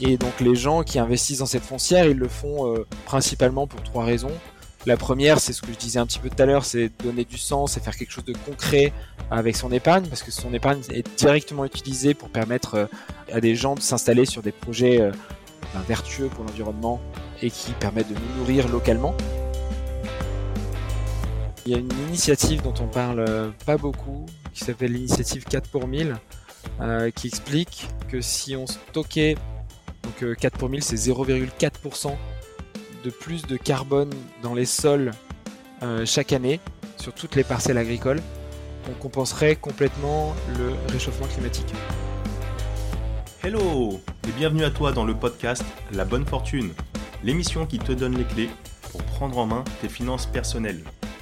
Et donc les gens qui investissent dans cette foncière, ils le font principalement pour trois raisons. La première, c'est ce que je disais un petit peu tout à l'heure, c'est donner du sens et faire quelque chose de concret avec son épargne, parce que son épargne est directement utilisée pour permettre euh, à des gens de s'installer sur des projets euh, ben, vertueux pour l'environnement et qui permettent de nous nourrir localement. Il y a une initiative dont on parle euh, pas beaucoup, qui s'appelle l'initiative 4 pour 1000, qui explique que si on stockait, donc 4 pour 1000 c'est 0,4% de plus de carbone dans les sols euh, chaque année sur toutes les parcelles agricoles, on compenserait complètement le réchauffement climatique. Hello et bienvenue à toi dans le podcast La Bonne Fortune, l'émission qui te donne les clés pour prendre en main tes finances personnelles.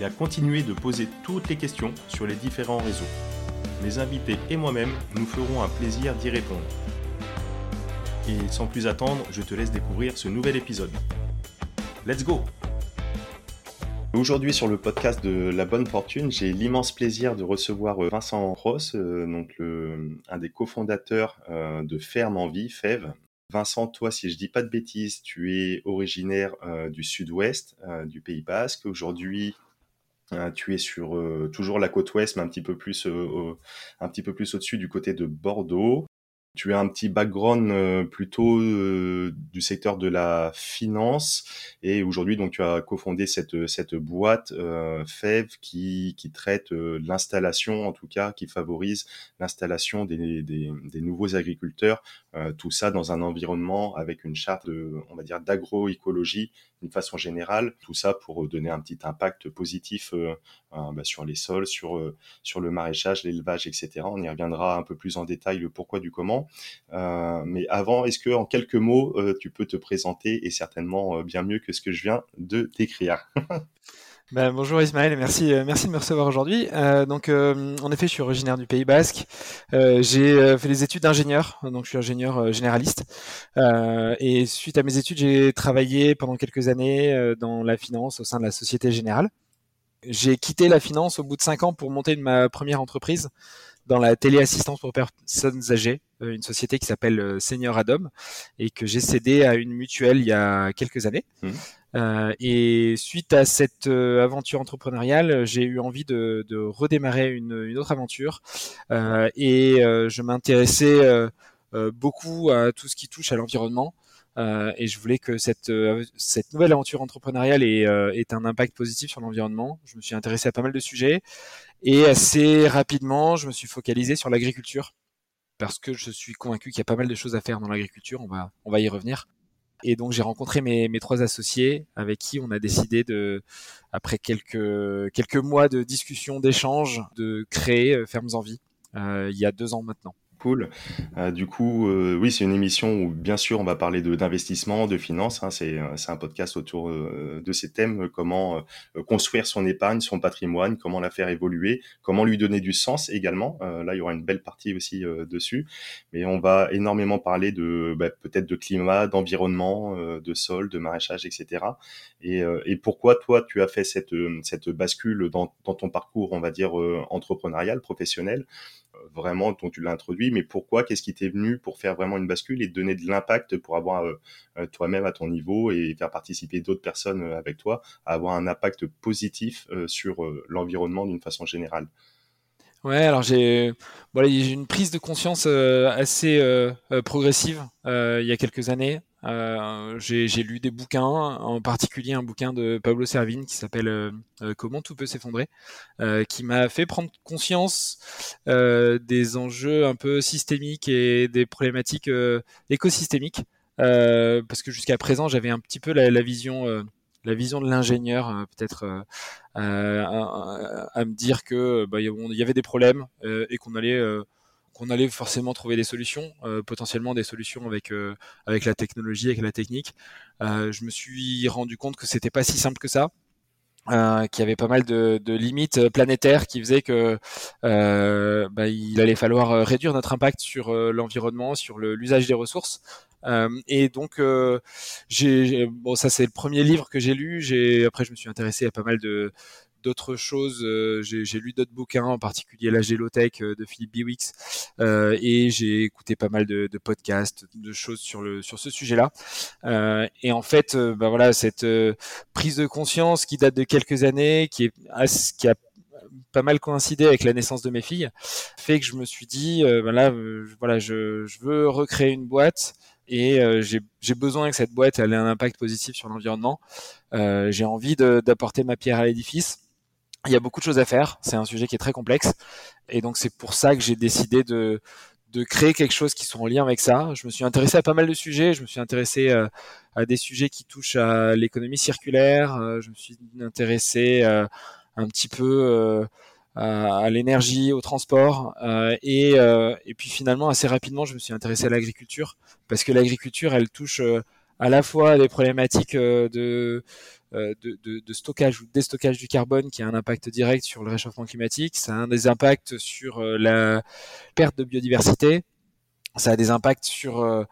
et à continuer de poser toutes les questions sur les différents réseaux. Mes invités et moi-même nous ferons un plaisir d'y répondre. Et sans plus attendre, je te laisse découvrir ce nouvel épisode. Let's go Aujourd'hui sur le podcast de La Bonne Fortune, j'ai l'immense plaisir de recevoir euh, Vincent Ross, euh, donc un des cofondateurs euh, de Ferme en Vie, FEV. Vincent, toi, si je dis pas de bêtises, tu es originaire du sud-ouest du Pays Basque. Aujourd'hui, tu es sur toujours la côte ouest, mais un petit peu plus, un petit peu plus au-dessus du côté de Bordeaux. Tu as un petit background euh, plutôt euh, du secteur de la finance et aujourd'hui donc tu as cofondé cette cette boîte euh, FEV qui qui traite euh, l'installation en tout cas qui favorise l'installation des, des, des nouveaux agriculteurs tout ça dans un environnement avec une charte de on va dire d'agroécologie d'une façon générale tout ça pour donner un petit impact positif bah, sur les sols sur sur le maraîchage l'élevage etc on y reviendra un peu plus en détail le pourquoi du comment. Euh, mais avant, est-ce que en quelques mots, euh, tu peux te présenter et certainement euh, bien mieux que ce que je viens de décrire Ben, bonjour Ismaël, merci, merci de me recevoir aujourd'hui. donc, en effet, je suis originaire du Pays Basque. j'ai fait des études d'ingénieur, donc je suis ingénieur généraliste. et suite à mes études, j'ai travaillé pendant quelques années dans la finance au sein de la Société Générale. J'ai quitté la finance au bout de cinq ans pour monter ma première entreprise dans la téléassistance pour personnes âgées, euh, une société qui s'appelle euh, Senior Adom et que j'ai cédé à une mutuelle il y a quelques années. Mmh. Euh, et suite à cette euh, aventure entrepreneuriale, j'ai eu envie de, redémarrer une, autre aventure euh, et je m'intéressais beaucoup à tout ce qui touche à l'environnement. Et je voulais que cette, nouvelle aventure entrepreneuriale ait, un impact positif sur l'environnement. Je me suis intéressé à pas mal de sujets et assez rapidement, je me suis focalisé sur l'agriculture parce que je suis convaincu qu'il y a pas mal de choses à faire dans l'agriculture. On va y revenir. Et donc j'ai rencontré mes, trois associés avec qui on a décidé de, après quelques, quelques mois de discussion, d'échange, de créer euh, Fermes en Vie euh, il y a deux ans maintenant cool. Euh, du coup, euh, oui, c'est une émission où, bien sûr, on va parler de d'investissement, de, finances. Hein, c'est un podcast autour euh, de ces thèmes comment construire son épargne, son patrimoine, comment la faire évoluer, comment lui donner du sens également. là, il y aura une belle partie aussi dessus. Mais on va énormément parler de bah, peut-être de climat, d'environnement, de sol, de maraîchage, etc. Et, pourquoi toi, tu as fait cette cette bascule dans ton parcours, on va dire entrepreneurial, professionnel? Vraiment dont tu l'as introduit, mais pourquoi Qu'est-ce qui t'est venu pour faire vraiment une bascule et donner de l'impact pour avoir euh, euh, toi-même à ton niveau et faire participer d'autres personnes euh, avec toi à avoir un impact positif sur l'environnement d'une façon générale? Ouais, alors j'ai voilà, une prise de conscience assez progressive il y a quelques années. Euh, j'ai lu des bouquins, en particulier un bouquin de Pablo Servine qui s'appelle euh, euh, Comment tout peut s'effondrer, qui m'a fait prendre conscience des enjeux un peu systémiques et des problématiques écosystémiques, parce que jusqu'à présent j'avais un petit peu la, vision la vision de l'ingénieur peut-être à, me dire que bah, il y avait des problèmes et qu'on allait qu'on allait forcément trouver des solutions, potentiellement des solutions avec avec la technologie, avec la technique. je me suis rendu compte que c'était pas si simple que ça. Euh, qui avait pas mal de, limites planétaires qui faisaient que euh, bah, il allait falloir réduire notre impact sur l'environnement, sur l'usage des ressources. Euh, et donc, bon, ça c'est le premier livre que j'ai lu. Après je me suis intéressé à pas mal de d'autres choses. Euh, j'ai lu d'autres bouquins, en particulier la Gélotech euh, de Philippe Biwix, euh, et j'ai écouté pas mal de, de, podcasts, de choses sur le sur ce sujet-là. et en fait, bah voilà, cette prise de conscience qui date de quelques années, qui est qui a pas mal coïncidé avec la naissance de mes filles, fait que je me suis dit, ben là, voilà, je, je, veux recréer une boîte et j'ai besoin que cette boîte ait un impact positif sur l'environnement. Euh, j'ai envie d'apporter ma pierre à l'édifice il y a beaucoup de choses à faire. C'est un sujet qui est très complexe. Et donc, c'est pour ça que j'ai décidé de, de créer quelque chose qui soit en lien avec ça. Je me suis intéressé à pas mal de sujets. Je me suis intéressé euh, à des sujets qui touchent à l'économie circulaire. Euh, je me suis intéressé euh, un petit peu à, l'énergie, au transport. et, et puis finalement, assez rapidement, je me suis intéressé à l'agriculture parce que l'agriculture, elle touche à la fois des problématiques de de, de, de, stockage ou déstockage du carbone qui a un impact direct sur le réchauffement climatique, ça a un des impacts sur euh, la perte de biodiversité, ça a des impacts sur euh,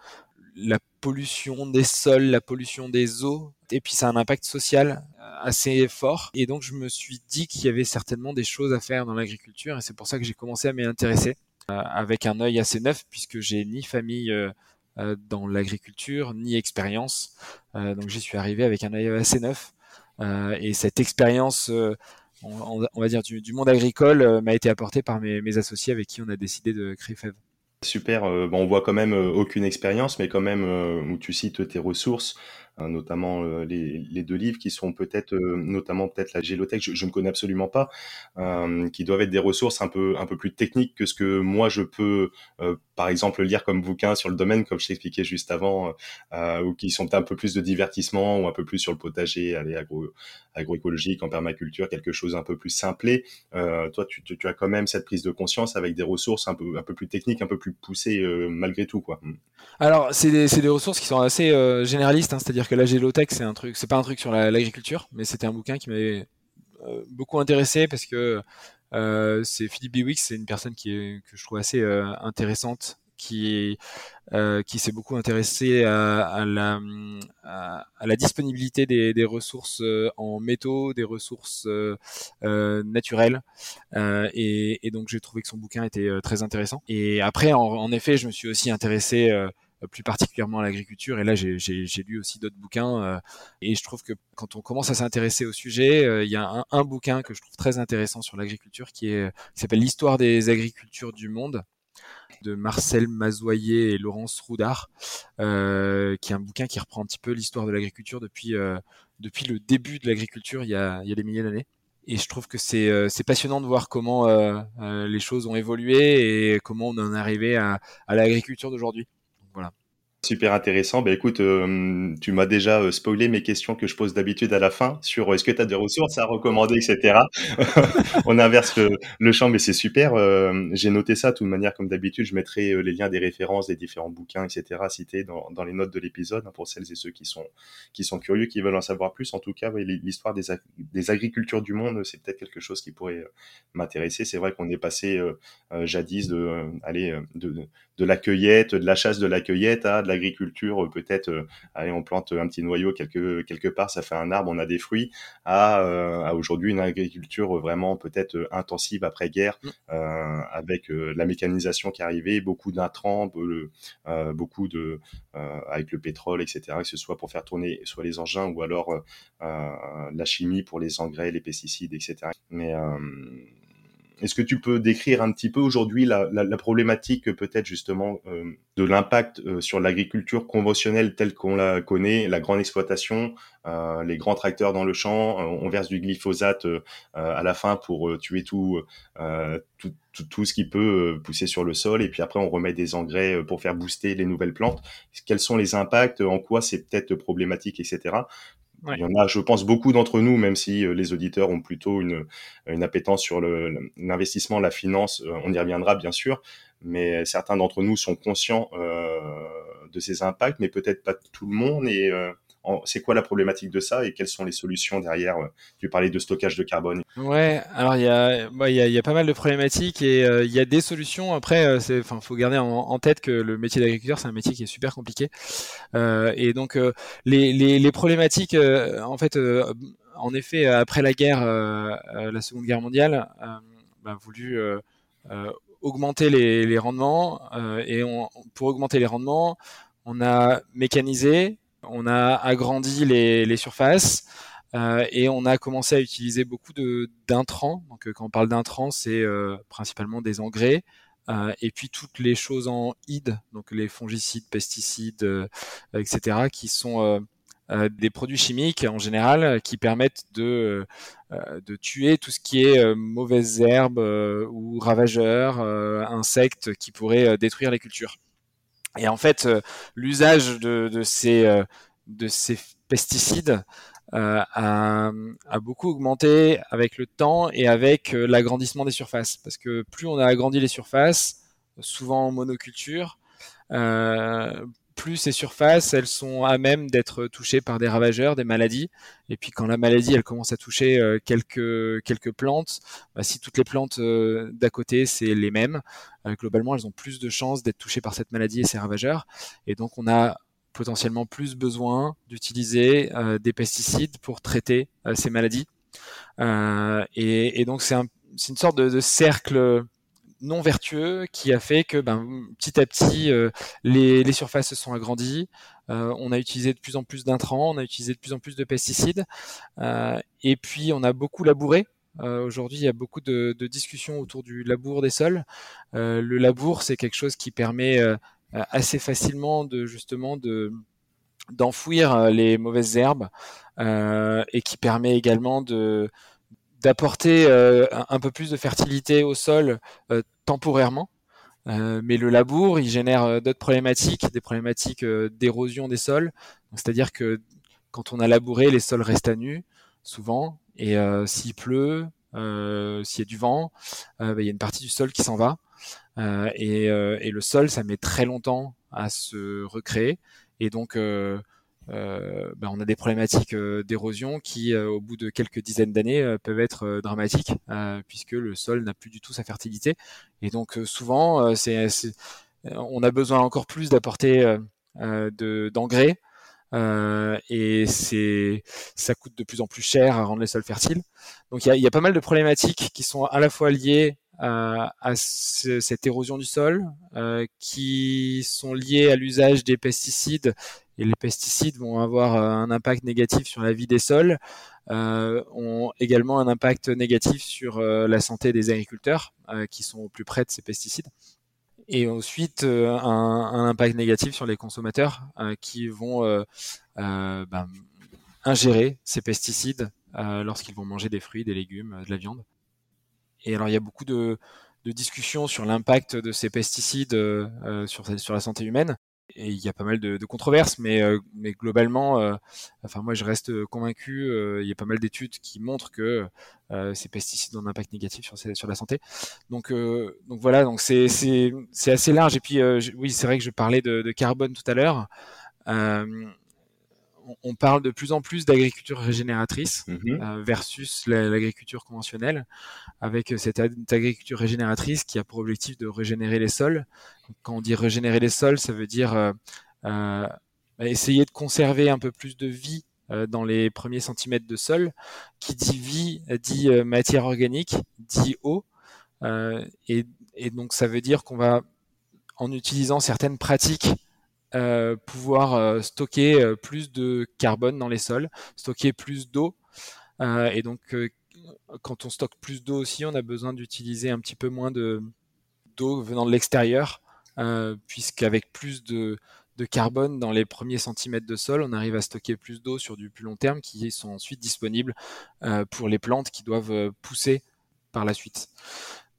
la pollution des sols, la pollution des eaux, et puis ça a un impact social assez fort. Et donc je me suis dit qu'il y avait certainement des choses à faire dans l'agriculture, et c'est pour ça que j'ai commencé à m'y intéresser avec un œil assez neuf, puisque j'ai ni famille euh, dans l'agriculture ni expérience. Euh, donc j'y suis arrivé avec un œil assez neuf. Euh, et cette expérience, on, va dire, du, monde agricole m'a été apportée par mes, associés avec qui on a décidé de créer FEV. Super. bon, on voit quand même aucune expérience, mais quand même où tu cites tes ressources, Hein, notamment euh, les, deux livres qui sont peut-être, euh, notamment peut-être la Gélothèque, je, ne connais absolument pas, euh, qui doivent être des ressources un peu un peu plus techniques que ce que moi je peux, par exemple, lire comme bouquin sur le domaine, comme je t'expliquais juste avant, ou qui sont un peu plus de divertissement ou un peu plus sur le potager, allez, agro, agroécologique, en permaculture, quelque chose un peu plus simplé. toi, tu, as quand même cette prise de conscience avec des ressources un peu un peu plus techniques, un peu plus poussées malgré tout, quoi. Alors, c'est des, des ressources qui sont assez généralistes, hein, c'est-à-dire que la Gélotech, c'est un truc, c'est pas un truc sur l'agriculture, mais c'était un bouquin qui m'avait euh, beaucoup intéressé parce que euh, c'est Philippe Biwix, c'est une personne qui est, que je trouve assez euh, intéressante, qui qui s'est beaucoup intéressé à, la, à, la disponibilité des, des, ressources en métaux, des ressources naturelles, et, et, donc j'ai trouvé que son bouquin était très intéressant. Et après, en, en, effet, je me suis aussi intéressé euh, plus particulièrement à l'agriculture. Et là, j'ai lu aussi d'autres bouquins. Euh, et je trouve que quand on commence à s'intéresser au sujet, euh, il y a un, un, bouquin que je trouve très intéressant sur l'agriculture qui est qui s'appelle L'histoire des agricultures du monde de Marcel Mazoyer et Laurence Roudard, euh, qui est un bouquin qui reprend un petit peu l'histoire de l'agriculture depuis euh, depuis le début de l'agriculture il il y a des milliers d'années. Et je trouve que c'est c'est passionnant de voir comment les choses ont évolué et comment on en est arrivé à, à l'agriculture d'aujourd'hui. Super intéressant. Ben écoute, euh, tu m'as déjà euh, spoilé mes questions que je pose d'habitude à la fin sur euh, est-ce que tu as des ressources à recommander, etc. On inverse le, champ, mais c'est super. J'ai noté ça de toute manière, comme d'habitude. Je mettrai les liens des références des différents bouquins, etc. cités dans, les notes de l'épisode hein, pour celles et ceux qui sont qui sont curieux, qui veulent en savoir plus. En tout cas, l'histoire des, agricultures du monde, c'est peut-être quelque chose qui pourrait m'intéresser. C'est vrai qu'on est passé jadis de de, de la cueillette, de la chasse de la cueillette à de l'agriculture, euh, peut-être, euh, allez, on plante un petit noyau quelque, quelque part, ça fait un arbre, on a des fruits, à, euh, à aujourd'hui une agriculture vraiment peut-être intensive après-guerre, mm. avec la mécanisation qui est arrivée, beaucoup d'intrants, beaucoup de, avec le pétrole, etc., que ce soit pour faire tourner soit les engins ou alors la chimie pour les engrais, les pesticides, etc. Mais est-ce que tu peux décrire un petit peu aujourd'hui la, la, la, problématique peut-être justement euh, de l'impact euh, sur l'agriculture conventionnelle telle qu'on la connaît, la grande exploitation, euh, les grands tracteurs dans le champ, euh, on verse du glyphosate à la fin pour tuer tout, tout, tout, tout, ce qui peut pousser sur le sol et puis après on remet des engrais pour faire booster les nouvelles plantes. Quels sont les impacts, en quoi c'est peut-être problématique, etc. Il y en a, je pense, beaucoup d'entre nous, même si euh, les auditeurs ont plutôt une, une appétence sur l'investissement, la finance, euh, on y reviendra bien sûr, mais certains d'entre nous sont conscients de ces impacts, mais peut-être pas tout le monde. Et c'est quoi la problématique de ça et quelles sont les solutions derrière Tu parlais de stockage de carbone? Ouais, alors il y a, bah, y, y a pas mal de problématiques et euh, il y a des solutions. Après, euh, enfin, faut garder en, tête que le métier d'agriculteur, c'est un métier qui est super compliqué. Euh, et donc les, les, les, problématiques, en fait, en effet, après la guerre, la Seconde Guerre mondiale, bah, voulu augmenter les, rendements et on, pour augmenter les rendements, on a mécanisé on a agrandi les, surfaces euh, et on a commencé à utiliser beaucoup d'intrants. Donc euh, quand on parle d'intrants, c'est euh, principalement des engrais. et puis toutes les choses en id, donc les fongicides, pesticides, etc., qui sont des produits chimiques en général qui permettent de, de tuer tout ce qui est mauvaises herbes ou ravageurs, insectes qui pourraient détruire les cultures. Et en fait, euh, l'usage de, ces, euh, de ces pesticides euh, a, beaucoup augmenté avec le temps et avec l'agrandissement des surfaces. Parce que plus on a agrandi les surfaces, souvent en monoculture, euh, plus ces surfaces, elles sont à même d'être touchées par des ravageurs, des maladies. Et puis quand la maladie, elle commence à toucher euh, quelques quelques plantes, bah, si toutes les plantes euh, d'à côté c'est les mêmes, euh, globalement elles ont plus de chances d'être touchées par cette maladie et ces ravageurs. Et donc on a potentiellement plus besoin d'utiliser des pesticides pour traiter ces maladies. Et, donc c'est un, une sorte de cercle non vertueux qui a fait que ben, petit à petit euh, les, surfaces se sont agrandies. Euh, on a utilisé de plus en plus d'intrants, on a utilisé de plus en plus de pesticides, euh, et puis on a beaucoup labouré. Aujourd'hui, il y a beaucoup de, discussions autour du labour des sols. le labour, c'est quelque chose qui permet assez facilement de justement de d'enfouir les mauvaises herbes et qui permet également de d'apporter euh, un, peu plus de fertilité au sol euh, temporairement. Euh, mais le labour, il génère d'autres problématiques, des problématiques d'érosion des sols. C'est-à-dire que quand on a labouré, les sols restent à nu, souvent, et s'il pleut, s'il y a du vent, bah, il y a une partie du sol qui s'en va. Et, et, le sol, ça met très longtemps à se recréer. Et donc, euh, ben on a des problématiques euh, d'érosion qui, euh, au bout de quelques dizaines d'années, peuvent être dramatiques puisque le sol n'a plus du tout sa fertilité. Et donc souvent, c'est, on a besoin encore plus d'apporter de, d'engrais. et c'est, ça coûte de plus en plus cher à rendre les sols fertiles. Donc il y a, y a, pas mal de problématiques qui sont à la fois liées à, à cette érosion du sol, euh, qui sont liées à l'usage des pesticides les pesticides vont avoir euh, un impact négatif sur la vie des sols, euh, ont également un impact négatif sur euh, la santé des agriculteurs qui sont au plus près de ces pesticides. Et ensuite, un, impact négatif sur les consommateurs qui vont ben, ingérer ces pesticides lorsqu'ils vont manger des fruits, des légumes, de la viande. Et alors, il y a beaucoup de, discussions sur l'impact de ces pesticides sur la santé humaine et il y a pas mal de, de controverses, mais, euh, mais globalement, euh, enfin moi je reste convaincu. Euh, il y a pas mal d'études qui montrent que ces pesticides ont un impact négatif sur, sur la santé. Donc, donc voilà, donc c'est c'est c'est assez large. Et puis oui, c'est vrai que je parlais de, de carbone tout à l'heure on parle de plus en plus d'agriculture régénératrice mhm. euh, versus l'agriculture conventionnelle, avec cette agriculture régénératrice qui a pour objectif de régénérer les sols. Quand on dit régénérer les sols, ça veut dire euh, euh, essayer de conserver un peu plus de vie dans les premiers centimètres de sol. Qui dit vie dit matière organique, dit eau. Et, et, donc ça veut dire qu'on va, en utilisant certaines pratiques euh, pouvoir euh, stocker euh, plus de carbone dans les sols, stocker plus d'eau. et donc, quand on stocke plus d'eau aussi, on a besoin d'utiliser un petit peu moins de d'eau venant de l'extérieur, puisqu'avec plus de, de carbone dans les premiers centimètres de sol, on arrive à stocker plus d'eau sur du plus long terme qui sont ensuite disponibles pour les plantes qui doivent pousser par la suite.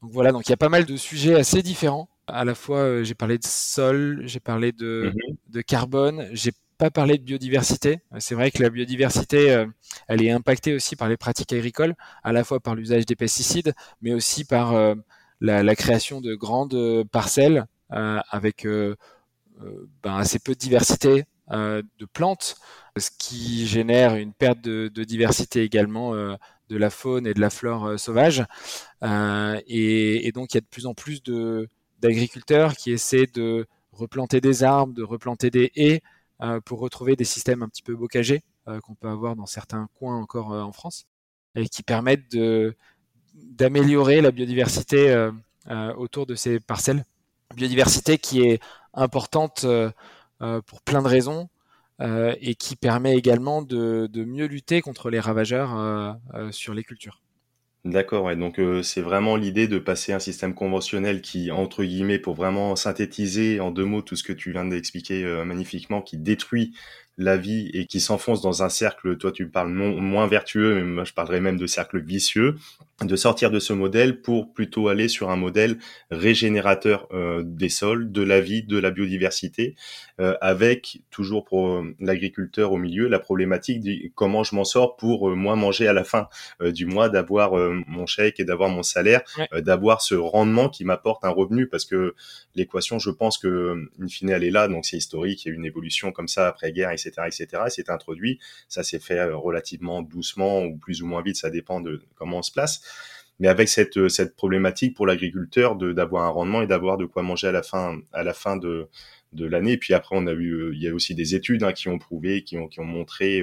Donc voilà, donc il y a pas mal de sujets assez différents à la fois, euh, j'ai parlé de sol, j'ai parlé de, mhm. de carbone, j'ai pas parlé de biodiversité. C'est vrai que la biodiversité, euh, elle est impactée aussi par les pratiques agricoles, à la fois par l'usage des pesticides, mais aussi par euh, la, création de grandes parcelles avec ben, assez peu de diversité de plantes, ce qui génère une perte de, diversité également de la faune et de la flore sauvage. Et, et, donc il y a de plus en plus de d'agriculteurs qui essaient de replanter des arbres, de replanter des haies euh, pour retrouver des systèmes un petit peu bocagés euh, qu'on peut avoir dans certains coins encore euh, en France et qui permettent d'améliorer la biodiversité autour de ces parcelles. Biodiversité qui est importante pour plein de raisons et qui permet également de mieux lutter contre les ravageurs sur les cultures. D'accord, ouais. Donc euh, c'est vraiment l'idée de passer un système conventionnel qui, entre guillemets, pour vraiment synthétiser en deux mots tout ce que tu viens d'expliquer euh, magnifiquement, qui détruit la vie et qui s'enfonce dans un cercle, toi tu parles non, moins vertueux, mais moi je parlerais même de cercle vicieux, de sortir de ce modèle pour plutôt aller sur un modèle régénérateur euh, des sols, de la vie, de la biodiversité, euh, avec toujours pour euh, l'agriculteur au milieu la problématique de comment je m'en sors pour moi manger à la fin du mois, d'avoir mon chèque et d'avoir mon salaire, d'avoir ce rendement qui m'apporte un revenu, parce que l'équation, je pense que in fine elle est là, donc c'est historique, il y a une évolution comme ça après guerre, etc etc., etc. C'est introduit. Ça s'est fait euh, relativement doucement ou plus ou moins vite, ça dépend de comment on se place. Mais avec cette, euh, cette problématique pour l'agriculteur de d'avoir un rendement et d'avoir de quoi manger à la fin, à la fin de, de l'année. Puis après, on a eu, euh, il y a aussi des études hein, qui ont prouvé, qui ont, qui ont montré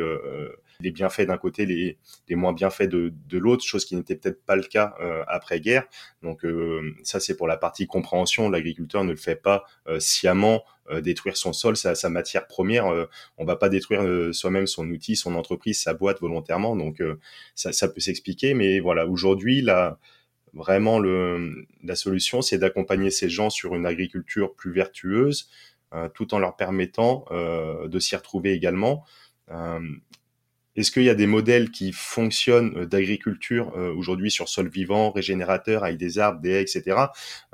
les bienfaits d'un côté, les, moins bienfaits de, de l'autre, chose qui n'était peut-être pas le cas euh, après-guerre. Donc euh, ça, c'est pour la partie compréhension. L'agriculteur ne le fait pas euh, sciemment détruire son sol, sa, matière première. on va pas détruire soi-même son outil, son entreprise, sa boîte volontairement. Donc ça, ça peut s'expliquer. Mais voilà, aujourd'hui, la vraiment le, la solution, c'est d'accompagner ces gens sur une agriculture plus vertueuse, tout en leur permettant de s'y retrouver également. Est-ce qu'il y a des modèles qui fonctionnent euh, d'agriculture euh, aujourd'hui sur sol vivant, régénérateur, avec des arbres, des haies, etc.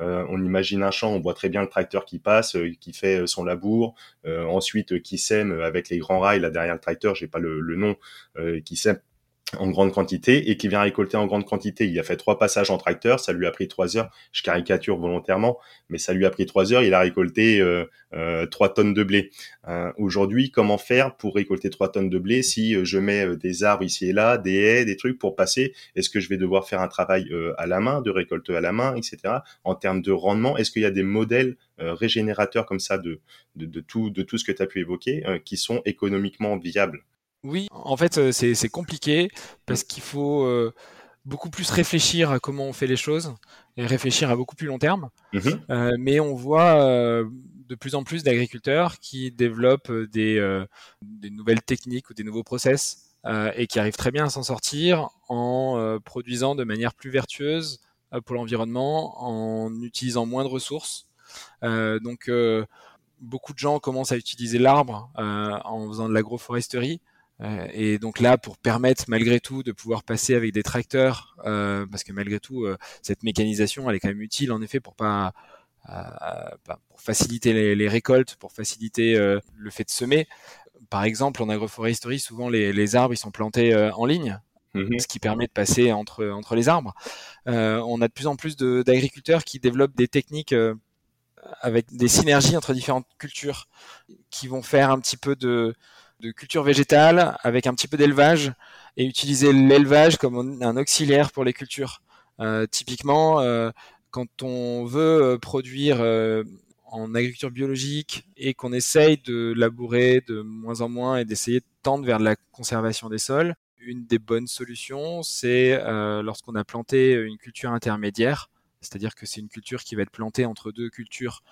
Euh, on imagine un champ, on voit très bien le tracteur qui passe, qui fait son labour, ensuite qui sème avec les grands rails là derrière le tracteur, j'ai pas le, le nom, qui sème en grande quantité et qui vient récolter en grande quantité. Il a fait trois passages en tracteur, ça lui a pris trois heures. Je caricature volontairement, mais ça lui a pris trois heures. Il a récolté euh, euh, trois tonnes de blé. Euh, aujourd'hui, comment faire pour récolter trois tonnes de blé si je mets des arbres ici et là, des haies, des trucs pour passer? Est-ce que je vais devoir faire un travail à la main, de récolte à la main, etc. En termes de rendement, est-ce qu'il y a des modèles régénérateurs comme ça de, tout, de tout ce que tu as pu évoquer qui sont économiquement viables? Oui, en fait, euh, c'est compliqué parce qu'il faut euh, beaucoup plus réfléchir à comment on fait les choses et réfléchir à beaucoup plus long terme. Mmh euh, mais on voit de plus en plus d'agriculteurs qui développent des, des, nouvelles techniques ou des nouveaux process et qui arrivent très bien à s'en sortir en produisant de manière plus vertueuse pour l'environnement, en utilisant moins de ressources. donc, beaucoup de gens commencent à utiliser l'arbre en faisant de l'agroforesterie. Euh, et donc là, pour permettre malgré tout de pouvoir passer avec des tracteurs, euh, parce que malgré tout, euh, cette mécanisation, elle est quand même utile en effet pour pas bah, pour faciliter les, récoltes, pour faciliter le fait de semer. Par exemple, en agroforesterie, souvent les, les arbres ils sont plantés en ligne, mmh ce qui permet de passer entre entre les arbres. on a de plus en plus d'agriculteurs qui développent des techniques avec des synergies entre différentes cultures, qui vont faire un petit peu de de culture végétale avec un petit peu d'élevage et utiliser l'élevage comme un auxiliaire pour les cultures. Euh, typiquement, euh, quand on veut euh, produire en agriculture biologique et qu'on essaye de labourer de moins en moins et d'essayer de tendre vers la conservation des sols, une des bonnes solutions, c'est lorsqu'on a planté une culture intermédiaire, c'est-à-dire que c'est une culture qui va être plantée entre deux cultures,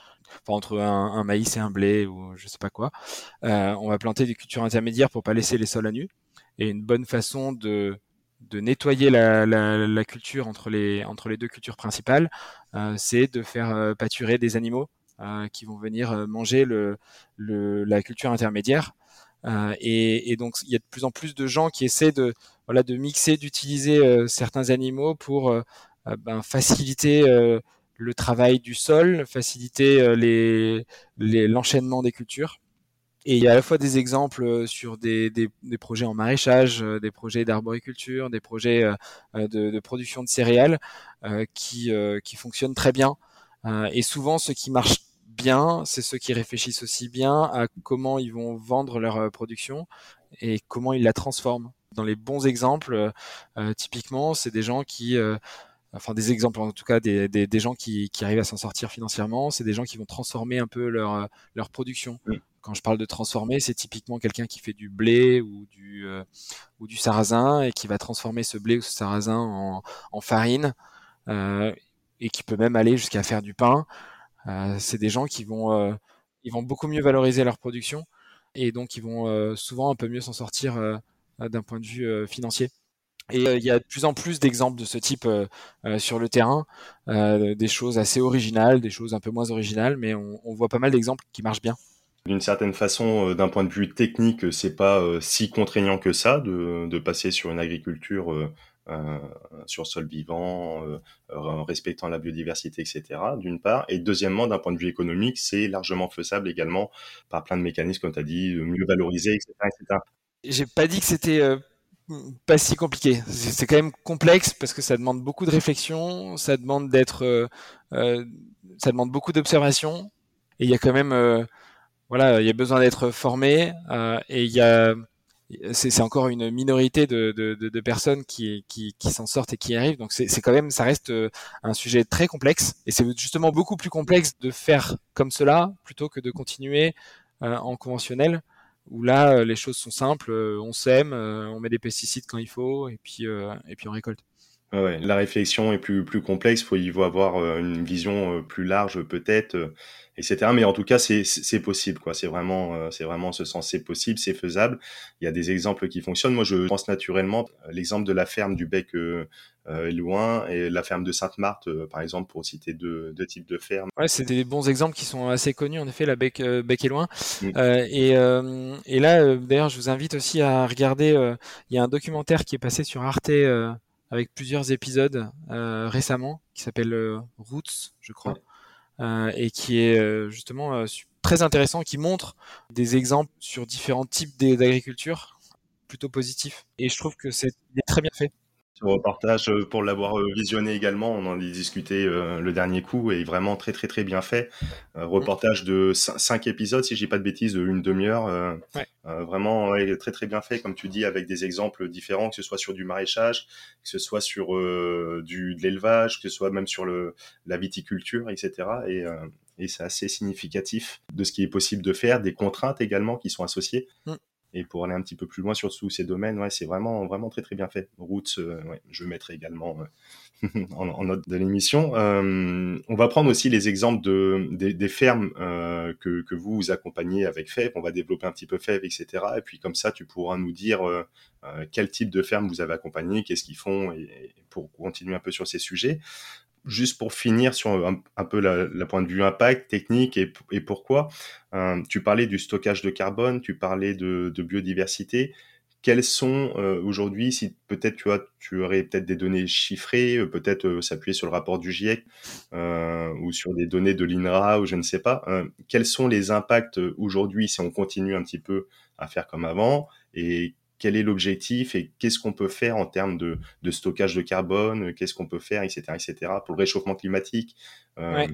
entre un, maïs et un blé ou je sais pas quoi. Euh, on va planter des cultures intermédiaires pour pas laisser les sols à nu. Et une bonne façon de, nettoyer la, culture entre les, deux cultures principales, euh, c'est de faire euh, pâturer des animaux qui vont venir manger la culture intermédiaire. Et, donc il y a de plus en plus de gens qui essaient de, mixer, d'utiliser certains animaux pour ben, faciliter euh, le travail du sol, faciliter euh, les, l'enchaînement des cultures. Et il y a à la fois des exemples sur des, des, des projets en maraîchage, des projets d'arboriculture, des projets de, de, production de céréales qui, qui fonctionnent très bien. et souvent, ce qui marche bien, c'est ceux qui réfléchissent aussi bien à comment ils vont vendre leur production et comment ils la transforment. Dans les bons exemples, typiquement, c'est des gens qui enfin des exemples en tout cas des, des, des gens qui, qui, arrivent à s'en sortir financièrement, c'est des gens qui vont transformer un peu leur, leur production. Quand je parle de transformer, c'est typiquement quelqu'un qui fait du blé ou du, euh, ou du sarrasin et qui va transformer ce blé ou ce sarrasin en, en farine euh, et qui peut même aller jusqu'à faire du pain. Euh, c'est des gens qui vont, euh, ils vont beaucoup mieux valoriser leur production et donc ils vont euh, souvent un peu mieux s'en sortir d'un point de vue financier. Et euh, il y a de plus en plus d'exemples de ce type euh, euh, sur le terrain, des choses assez originales, des choses un peu moins originales, mais on, on voit pas mal d'exemples qui marchent bien. D'une certaine façon, d'un point de vue technique, c'est pas si contraignant que ça de, de passer sur une agriculture sur sol vivant, respectant la biodiversité, etc. D'une part, et deuxièmement, d'un point de vue économique, c'est largement faisable également par plein de mécanismes, comme tu as dit, mieux valoriser, etc., etc. J'ai pas dit que c'était pas si compliqué. C'est quand même complexe parce que ça demande beaucoup de réflexion, ça demande d'être, euh, euh ça demande beaucoup d'observation et il y a quand même, euh, voilà, il y a besoin d'être formé et il y a, c'est encore une minorité de, personnes qui, qui, qui s'en sortent et qui y arrivent. Donc c'est quand même, ça reste un sujet très complexe et c'est justement beaucoup plus complexe de faire comme cela plutôt que de continuer en conventionnel où là, euh, les choses sont simples, euh, on sème, euh, on met des pesticides quand il faut, et puis, et puis on récolte. Ouais, la réflexion est plus, plus complexe, faut y avoir une vision plus large peut-être, etc. Mais en tout cas, c'est possible, quoi. C'est vraiment, c'est vraiment ce sens, c'est possible, c'est faisable. Il y a des exemples qui fonctionnent. Moi, je pense naturellement l'exemple de la ferme du Bec euh, loin et la ferme de Sainte-Marthe, euh, par exemple, pour citer deux, deux, types de fermes. Ouais, c'est des bons exemples qui sont assez connus, en effet, la Bec, euh, Bec et loin. Et, et là, d'ailleurs, je vous invite aussi à regarder. Il y a un documentaire qui est passé sur Arte avec plusieurs épisodes récemment, qui s'appelle Roots, je crois, et qui est justement très intéressant, qui montre des exemples sur différents types d'agriculture plutôt positifs. Et je trouve que c'est très bien fait reportage, euh, pour l'avoir euh, visionné également, on en a discuté euh, le dernier coup et vraiment très très très bien fait. reportage de cinq épisodes, si j'ai pas de bêtises, de une demi-heure. vraiment très très bien fait, comme tu dis, avec des exemples différents, que ce soit sur du maraîchage, que ce soit sur du, de l'élevage, que ce soit même sur le, la viticulture, etc. Et, et c'est assez significatif de ce qui est possible de faire, des contraintes également qui sont associées. Mm. Et pour aller un petit peu plus loin sur tous ces domaines, ouais, c'est vraiment, vraiment très très bien fait. Roots, euh, je mettrai également euh, en, note de l'émission. Euh, on va prendre aussi les exemples de, des, fermes que, que vous, vous accompagnez avec FEV. On va développer un petit peu FEV, etc. Et puis comme ça, tu pourras nous dire quel type de ferme vous avez accompagné, qu'est-ce qu'ils font, et, pour continuer un peu sur ces sujets juste pour finir sur un, peu la, point de vue impact technique et, et pourquoi, euh, tu parlais du stockage de carbone, tu parlais de, de biodiversité. Quelles sont euh, aujourd'hui, si peut-être tu, tu aurais peut-être des données chiffrées, euh, peut-être s'appuyer sur le rapport du GIEC ou sur des données de l'INRA ou je ne sais pas, quels sont les impacts aujourd'hui si on continue un petit peu à faire comme avant et quel est l'objectif et qu'est-ce qu'on peut faire en termes de, de stockage de carbone, qu'est-ce qu'on peut faire, etc., etc., pour le réchauffement climatique. Euh,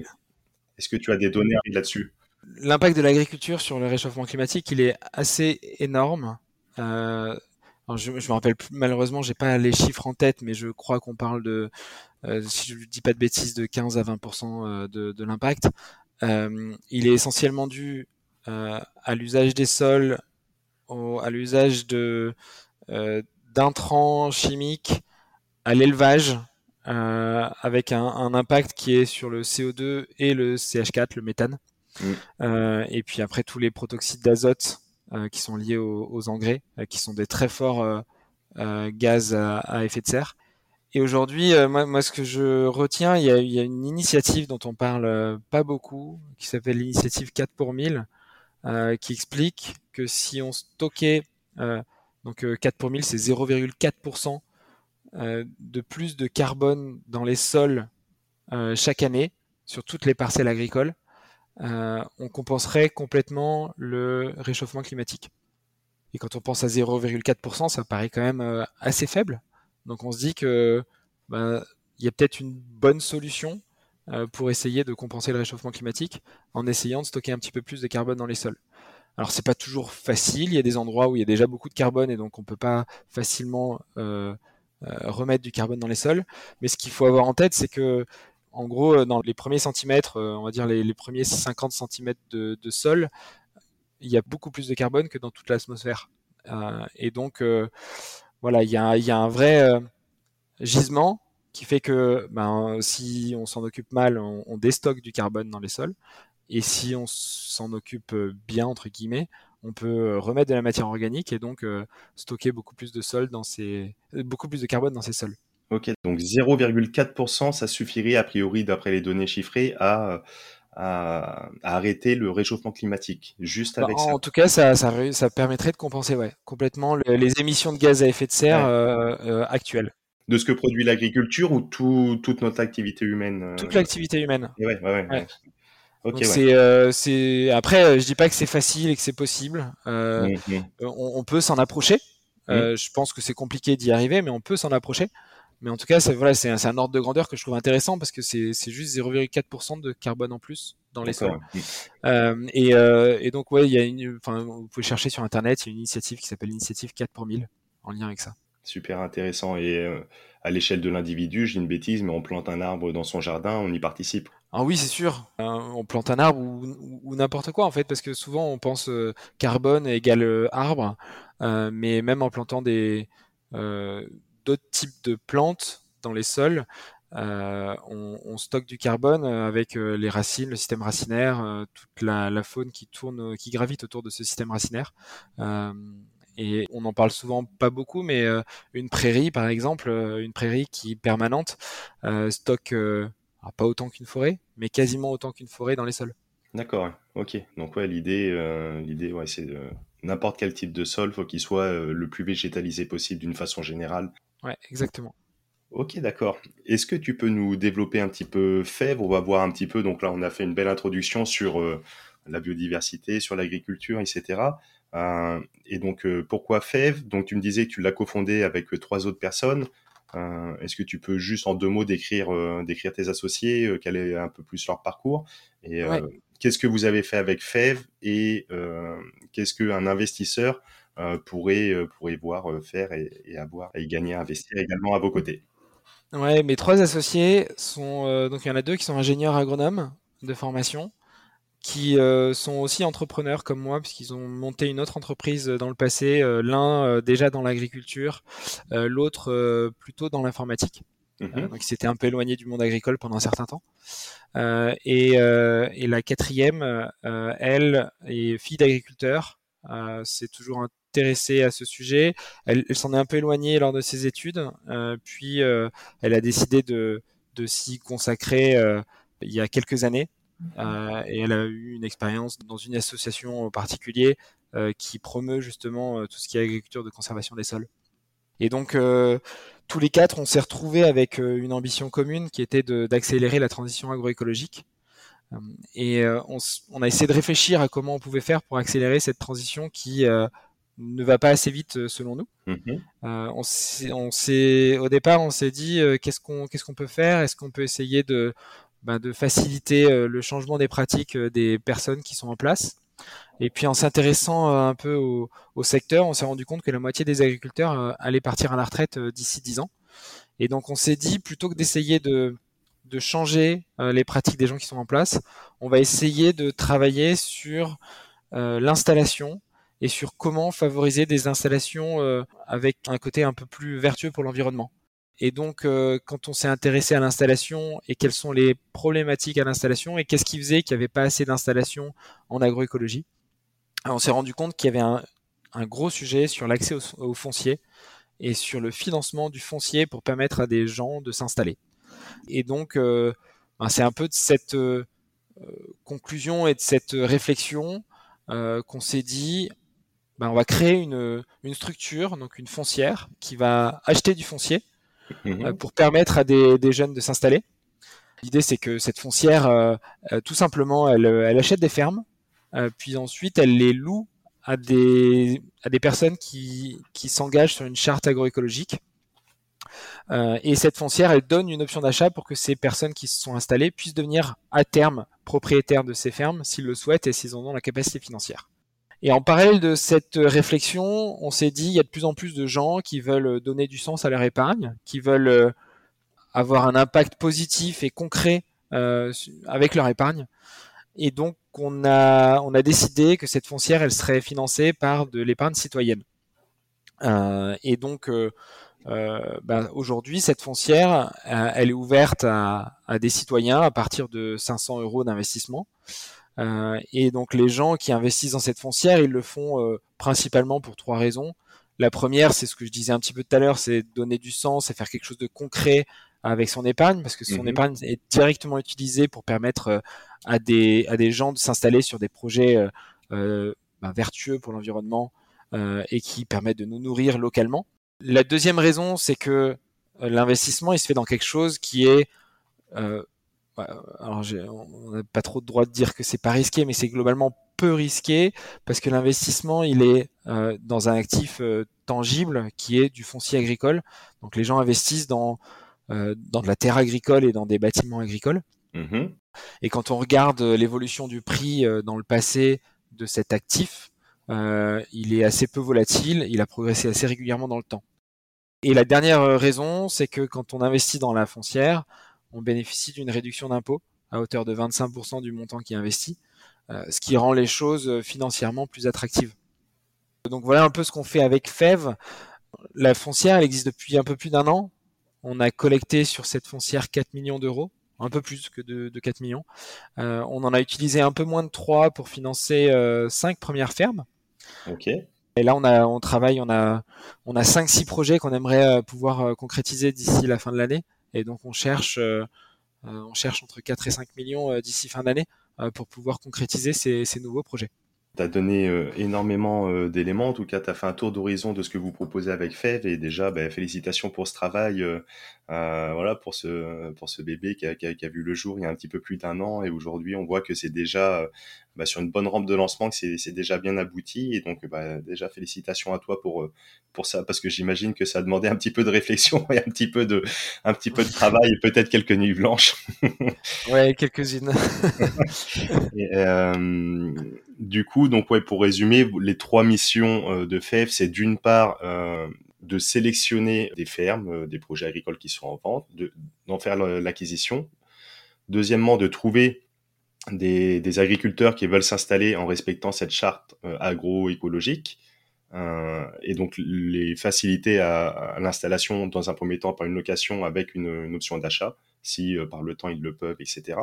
Est-ce que tu as des données là-dessus? L'impact de l'agriculture sur le réchauffement climatique, il est assez énorme. Euh, je, je me rappelle plus, malheureusement, j'ai pas les chiffres en tête, mais je crois qu'on parle de, euh, si je dis pas de bêtises, de 15 à 20% euh, de, de l'impact. Il est essentiellement dû à l'usage des sols, à l'usage de euh, d'intrants chimiques, à l'élevage, euh, avec un, un, impact qui est sur le CO2 et le CH4, le méthane. Mm. Euh, et puis après tous les protoxydes d'azote euh, qui sont liés aux, aux engrais, euh, qui sont des très forts gaz à, à, effet de serre. Et aujourd'hui, moi, moi, ce que je retiens, il y a, il y a une initiative dont on parle pas beaucoup, qui s'appelle l'initiative 4 pour 1000, euh, qui explique que si on stockait, euh, donc 4 euh, pour 1000, c'est 0,4% de plus de carbone dans les sols chaque année sur toutes les parcelles agricoles, on compenserait complètement le réchauffement climatique. Et quand on pense à 0,4%, ça paraît quand même assez faible. Donc on se dit que bah, il y a peut-être une bonne solution pour essayer de compenser le réchauffement climatique en essayant de stocker un petit peu plus de carbone dans les sols. Alors c'est pas toujours facile, il y a des endroits où il y a déjà beaucoup de carbone et donc on peut pas facilement euh, euh, remettre du carbone dans les sols. Mais ce qu'il faut avoir en tête, c'est que en gros, euh, dans les premiers centimètres, on va dire les, premiers 50 centimètres de, sol, il y a beaucoup plus de carbone que dans toute l'atmosphère. et donc voilà, il y a un vrai gisement qui fait que ben, si on s'en occupe mal, on, on, déstocke du carbone dans les sols. Et si on s'en occupe euh, bien, entre guillemets, on peut euh, remettre de la matière organique et donc euh, stocker beaucoup plus de sol dans ces, beaucoup plus de carbone dans ces sols. Ok, donc 0,4%, ça suffirait a priori, d'après les données chiffrées, à, à, arrêter le réchauffement climatique, juste bah, avec ça. En tout cas, ça, ça, ça, permettrait de compenser ouais, complètement les émissions de gaz à effet de serre actuelles. De ce que produit l'agriculture ou tout, toute notre activité humaine Toute l'activité humaine. ouais, ouais, ouais. Euh, c'est, après, euh, je dis pas que c'est facile et que c'est possible. Euh, mmh, mmh. on, peut s'en approcher. Mmh. je pense que c'est compliqué d'y arriver, mais on peut s'en approcher. Mais en tout cas, c'est voilà, c'est un, ordre de grandeur que je trouve intéressant parce que c'est juste 0,4% de carbone en plus dans les sols. et, donc ouais, il y a une, vous pouvez chercher sur internet, il y a une initiative qui s'appelle l'initiative 4 pour 1000 en lien avec ça. Super intéressant. Et à l'échelle de l'individu, j'ai une bêtise, mais on plante un arbre dans son jardin, on y participe. Ah oui, c'est sûr. Euh, on plante un arbre ou, n'importe quoi en fait, parce que souvent on pense euh, carbone égale euh, arbre, mais même en plantant des d'autres types de plantes dans les sols, on, stocke du carbone avec les racines, le système racinaire, toute la, faune qui tourne, qui gravite autour de ce système racinaire. Et on en parle souvent pas beaucoup, mais une prairie, par exemple, une prairie qui est permanente, stocke pas autant qu'une forêt, mais quasiment autant qu'une forêt dans les sols. D'accord, ok. Donc ouais, l'idée, euh, l'idée, ouais, c'est n'importe quel type de sol, faut qu'il soit euh, le plus végétalisé possible d'une façon générale. Ouais, exactement. Ok, d'accord. Est-ce que tu peux nous développer un petit peu Fèvre? On va voir un petit peu. Donc là, on a fait une belle introduction sur euh, la biodiversité, sur l'agriculture, etc. et donc, pourquoi Fèvre Donc, tu me disais que tu l'as cofondé avec trois autres personnes. Euh, est-ce que tu peux juste en deux mots décrire, euh, décrire tes associés, euh, quel est un peu plus leur parcours? Et qu'est-ce que vous avez fait avec FEV et qu'est-ce qu'un investisseur pourrait, pourrait voir faire et, avoir et gagner à investir également à vos côtés? Ouais, mes trois associés sont donc il y en a deux qui sont ingénieurs agronomes de formation qui euh, sont aussi entrepreneurs comme moi, puisqu'ils ont monté une autre entreprise dans le passé, euh, l'un euh, déjà dans l'agriculture, l'autre plutôt dans l'informatique. Mhm. donc ils s'étaient un peu éloignés du monde agricole pendant un certain temps. Et, et, la quatrième, elle est fille d'agriculteur, c'est toujours intéressée à ce sujet. Elle, elle s'en est un peu éloignée lors de ses études, puis elle a décidé de, de s'y consacrer il y a quelques années. Euh, et elle a eu une expérience dans une association en particulier euh, qui promeut justement euh, tout ce qui est agriculture de conservation des sols. Et donc tous les quatre, on s'est retrouvés avec une ambition commune qui était d'accélérer la transition agroécologique. Et on, on, a essayé de réfléchir à comment on pouvait faire pour accélérer cette transition qui ne va pas assez vite selon nous. On s'est, au départ, on s'est dit qu'est-ce qu'on qu'est-ce qu'on peut faire? Est-ce qu'on peut essayer de bah, de faciliter euh, le changement des pratiques euh, des personnes qui sont en place. Et puis en s'intéressant euh, un peu au, secteur, on s'est rendu compte que la moitié des agriculteurs allaient partir à la retraite d'ici 10 ans. Et donc on s'est dit, plutôt que d'essayer de, de changer les pratiques des gens qui sont en place, on va essayer de travailler sur l'installation et sur comment favoriser des installations avec un côté un peu plus vertueux pour l'environnement. Et donc, euh, quand on s'est intéressé à l'installation et quelles sont les problématiques à l'installation et qu'est-ce qui faisait qu'il n'y avait pas assez d'installation en agroécologie, on s'est rendu compte qu'il y avait un, gros sujet sur l'accès au, foncier et sur le financement du foncier pour permettre à des gens de s'installer. Et donc, euh, ben, c'est un peu de cette euh, conclusion et de cette réflexion qu'on s'est dit, ben, on va créer une, une structure, donc une foncière, qui va acheter du foncier euh, mhm. pour permettre à des, jeunes de s'installer. L'idée, c'est que cette foncière, tout simplement, elle, achète des fermes, puis ensuite, elle les loue à des, personnes qui, s'engagent sur une charte agroécologique. Euh, et cette foncière, elle donne une option d'achat pour que ces personnes qui se sont installées puissent devenir à terme propriétaires de ces fermes s'ils le souhaitent et s'ils en ont la capacité financière. Et en parallèle de cette réflexion, on s'est dit, il y a de plus en plus de gens qui veulent donner du sens à leur épargne, qui veulent euh, avoir un impact positif et concret euh, avec leur épargne. Et donc, on a, on a décidé que cette foncière, elle serait financée par de l'épargne citoyenne. Euh, et donc, euh, euh, ben, aujourd'hui, cette foncière, euh, elle est ouverte à, à, des citoyens à partir de 500 euros d'investissement. Euh, et donc, les gens qui investissent dans cette foncière, ils le font principalement pour trois raisons. La première, c'est ce que je disais un petit peu tout à l'heure, c'est donner du sens et faire quelque chose de concret avec son épargne, parce que son mmh épargne est directement utilisée pour permettre à des, à des gens de s'installer sur des projets ben, vertueux pour l'environnement et qui permettent de nous nourrir localement. La deuxième raison, c'est que euh, l'investissement, il se fait dans quelque chose qui est euh, alors on n'a pas trop de droit de dire que c'est pas risqué, mais c'est globalement peu risqué parce que l'investissement il est euh, dans un actif euh, tangible qui est du foncier agricole. Donc les gens investissent dans euh, dans de la terre agricole et dans des bâtiments agricoles. Mmh et quand on regarde l'évolution du prix dans le passé de cet actif, euh, il est assez peu volatile, il a progressé assez régulièrement dans le temps. Et la dernière raison, c'est que quand on investit dans la foncière, on bénéficie d'une réduction d'impôt à hauteur de 25% du montant qui est investi, euh, ce qui rend les choses financièrement plus attractives. Donc voilà un peu ce qu'on fait avec FEV. La foncière, elle existe depuis un peu plus d'un an. On a collecté sur cette foncière 4 millions d'euros, un peu plus que de, de 4 millions. Euh, on en a utilisé un peu moins de 3 pour financer euh, 5 premières fermes. Ok. Et là, on a, on travaille, on a, on a cinq, six projets qu'on aimerait euh, pouvoir euh, concrétiser d'ici la fin de l'année. Et donc, on cherche, euh, on cherche entre 4 et 5 millions d'ici fin d'année pour pouvoir concrétiser ces nouveaux projets tu as donné euh, énormément euh, d'éléments. En tout cas, tu as fait un tour d'horizon de ce que vous proposez avec FEV. Et déjà, bah, félicitations pour ce travail, euh, voilà, pour ce, pour ce bébé qui a, qui, a, qui a, vu le jour il y a un petit peu plus d'un an. Et aujourd'hui, on voit que c'est déjà bah, sur une bonne rampe de lancement, que c'est déjà bien abouti. Et donc, bah, déjà, félicitations à toi pour, pour ça, parce que j'imagine que ça a demandé un petit peu de réflexion et un petit peu de, un petit peu de travail et peut-être quelques nuits blanches. ouais, quelques-unes. euh, du coup, donc ouais, pour résumer, les trois missions euh, de FEF, c'est d'une part euh, de sélectionner des fermes, euh, des projets agricoles qui sont en vente, d'en faire l'acquisition. Deuxièmement, de trouver des, agriculteurs qui veulent s'installer en respectant cette charte agroécologique. Et donc les faciliter à, l'installation dans un premier temps par une location avec une option d'achat, si par le temps ils le peuvent, etc.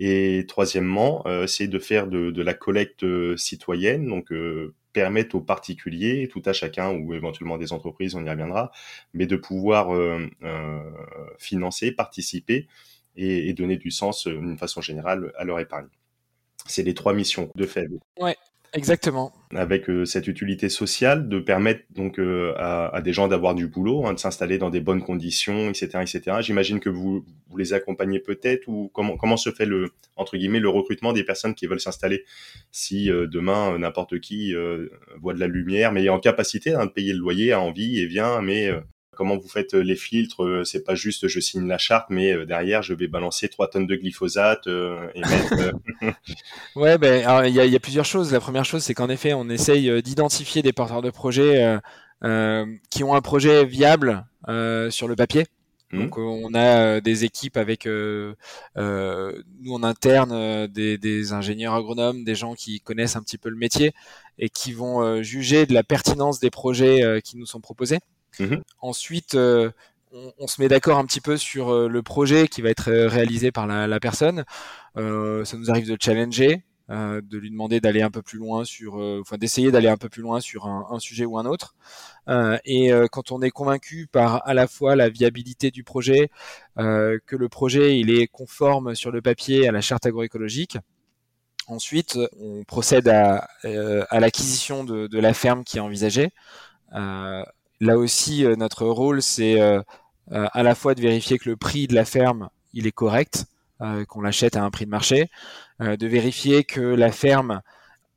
Et troisièmement, euh, c'est de faire de, la collecte euh, citoyenne, donc euh, permettre aux particuliers, tout à chacun ou éventuellement des entreprises, on y reviendra, mais de pouvoir financer, participer et, donner du sens d'une façon générale à leur épargne. C'est les trois missions de FEB. Exactement. Avec euh, cette utilité sociale de permettre donc euh, à, à, des gens d'avoir du boulot, hein, de s'installer dans des bonnes conditions, etc., etc. J'imagine que vous, vous les accompagnez peut-être ou comment comment se fait le entre guillemets le recrutement des personnes qui veulent s'installer si euh, demain n'importe qui voit de la lumière mais est en capacité hein, de payer le loyer, a envie et vient mais comment vous faites euh, les filtres euh, C'est pas juste je signe la charte, mais euh, derrière je vais balancer 3 tonnes de glyphosate et mettre. ouais, ben il y a, y a, plusieurs choses. La première chose, c'est qu'en effet, on essaye d'identifier des porteurs de projets euh, qui ont un projet viable euh, sur le papier. Mmh. Donc on a des équipes avec euh, nous en interne des, des, ingénieurs agronomes, des gens qui connaissent un petit peu le métier et qui vont juger de la pertinence des projets qui nous sont proposés. Mmh Ensuite, euh, on, on, se met d'accord un petit peu sur euh, le projet qui va être euh, réalisé par la, la personne. Euh, ça nous arrive de challenger, euh, de lui demander d'aller un peu plus loin sur, enfin d'essayer d'aller un peu plus loin sur un, un sujet ou un autre. et quand on est convaincu par à la fois la viabilité du projet, que le projet il est conforme sur le papier à la charte agroécologique, Ensuite, on procède à, à l'acquisition de, de, la ferme qui est envisagée. Euh, Là aussi, euh, notre rôle, c'est euh, euh, à la fois de vérifier que le prix de la ferme il est correct, qu'on l'achète à un prix de marché, de vérifier que la ferme,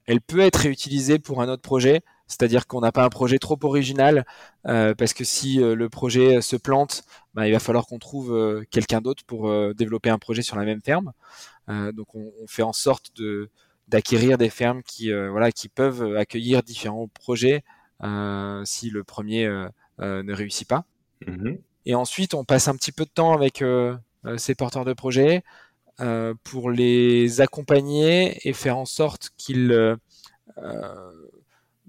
elle peut être réutilisée pour un autre projet, c'est-à-dire qu'on n'a pas un projet trop original, parce que si le projet se plante, bah, il va falloir qu'on trouve quelqu'un d'autre pour développer un projet sur la même ferme. donc on, on, fait en sorte de d'acquérir des fermes qui voilà qui peuvent accueillir différents projets si le premier ne réussit pas. Mmh et ensuite, on passe un petit peu de temps avec euh, euh, ces porteurs de projets euh, pour les accompagner et faire en sorte qu'ils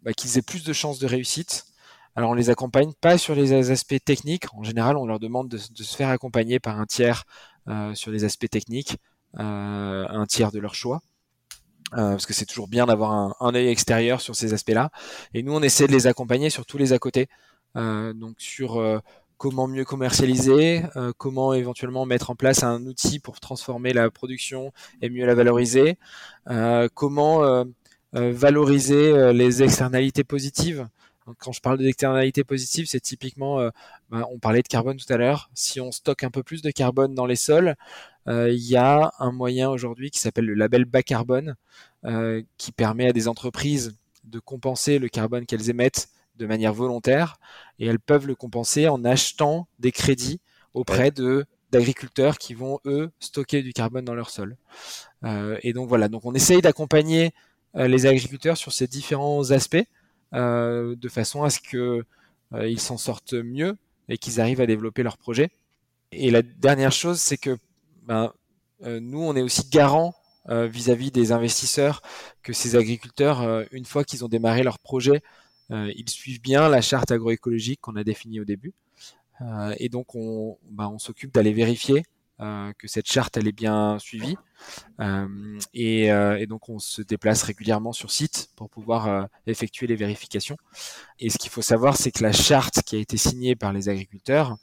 bah, qu'ils aient plus de chances de réussite. Alors on les accompagne pas sur les aspects techniques. En général, on leur demande de, se faire accompagner par un tiers sur les aspects techniques, un tiers de leur choix. Parce que c'est toujours bien d'avoir un, un, œil extérieur sur ces aspects-là. Et nous, on essaie de les accompagner sur tous les à côté. donc sur comment mieux commercialiser, euh, comment éventuellement mettre en place un outil pour transformer la production et mieux la valoriser, euh, comment euh, valoriser les externalités positives. Quand je parle d'externalités positives, c'est typiquement, ben, on parlait de carbone tout à l'heure, si on stocke un peu plus de carbone dans les sols, il y a un moyen aujourd'hui qui s'appelle le label bas carbone, qui permet à des entreprises de compenser le carbone qu'elles émettent de manière volontaire et elles peuvent le compenser en achetant des crédits auprès de d'agriculteurs qui vont eux stocker du carbone dans leur sol. Euh, et donc voilà, donc on essaye d'accompagner euh, les agriculteurs sur ces différents aspects. euh, de façon à ce que ils s'en sortent mieux et qu'ils arrivent à développer leur projet. Et la dernière chose, c'est que ben, nous, on est aussi garant vis-à-vis -vis des investisseurs que ces agriculteurs, une fois qu'ils ont démarré leur projet, euh, ils suivent bien la charte agroécologique qu'on a définie au début. Euh, et donc, on, bah, on s'occupe d'aller vérifier euh, que cette charte elle est bien suivie. Et, et, donc, on se déplace régulièrement sur site pour pouvoir effectuer les vérifications. Et ce qu'il faut savoir, c'est que la charte qui a été signée par les agriculteurs,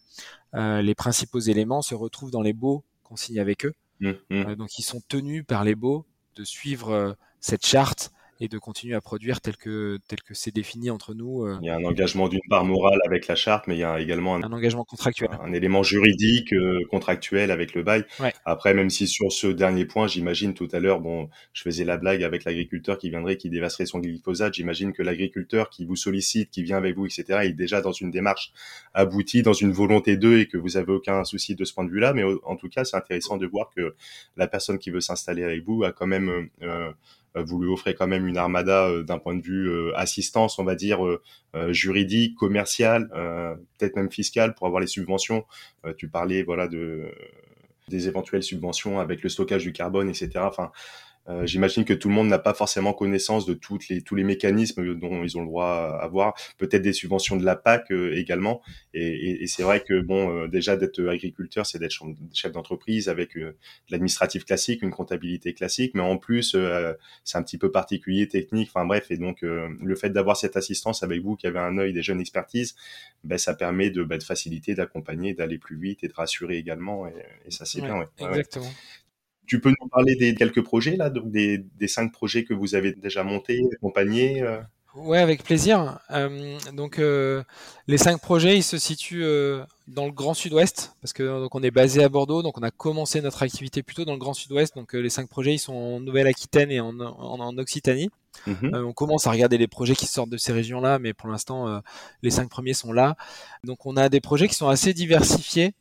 les principaux éléments se retrouvent dans les baux qu'on signe avec eux. Mmh, mmh. donc, ils sont tenus par les baux de suivre cette charte et de continuer à produire tel que tel que c'est défini entre nous. Euh. Il y a un engagement d'une part morale avec la charte, mais il y a également un, engagement contractuel, un, élément juridique euh, contractuel avec le bail. Après, même si sur ce dernier point, j'imagine tout à l'heure, bon, je faisais la blague avec l'agriculteur qui viendrait, qui dévasterait son glyphosate. J'imagine que l'agriculteur qui vous sollicite, qui vient avec vous, etc., est déjà dans une démarche aboutie, dans une volonté d'eux, et que vous avez aucun souci de ce point de vue-là. Mais en tout cas, c'est intéressant de voir que la personne qui veut s'installer avec vous a quand même euh, euh, vous lui offrez quand même une armada euh, d'un point de vue euh, assistance, on va dire juridique, commercial, peut-être même fiscal pour avoir les subventions. tu parlais voilà de des éventuelles subventions avec le stockage du carbone, etc. euh, j'imagine que tout le monde n'a pas forcément connaissance de toutes les, tous les mécanismes dont ils ont le droit à avoir, peut-être des subventions de la PAC euh, également. Et, et, et c'est vrai que bon, euh, déjà d'être agriculteur, c'est d'être chef d'entreprise avec l'administratif classique, une comptabilité classique, mais en plus c'est un petit peu particulier, technique. Enfin bref, et donc le fait d'avoir cette assistance avec vous, qui avez un œil des jeunes expertises, ben, ça permet de, ben, de faciliter, d'accompagner, d'aller plus vite et de rassurer également. Et, et ça c'est bien. Ouais. Exactement. Tu peux nous parler des quelques projets là, donc des, des cinq projets que vous avez déjà montés, accompagnés euh? Ouais, avec plaisir. Euh, donc euh, les cinq projets, ils se situent euh, dans le Grand Sud-Ouest parce que donc on est basé à Bordeaux, donc on a commencé notre activité plutôt dans le Grand Sud-Ouest. Donc les cinq projets, ils sont en Nouvelle-Aquitaine et en, en, en Occitanie. Mmh on commence à regarder les projets qui sortent de ces régions-là, mais pour l'instant, les cinq premiers sont là. Donc on a des projets qui sont assez diversifiés.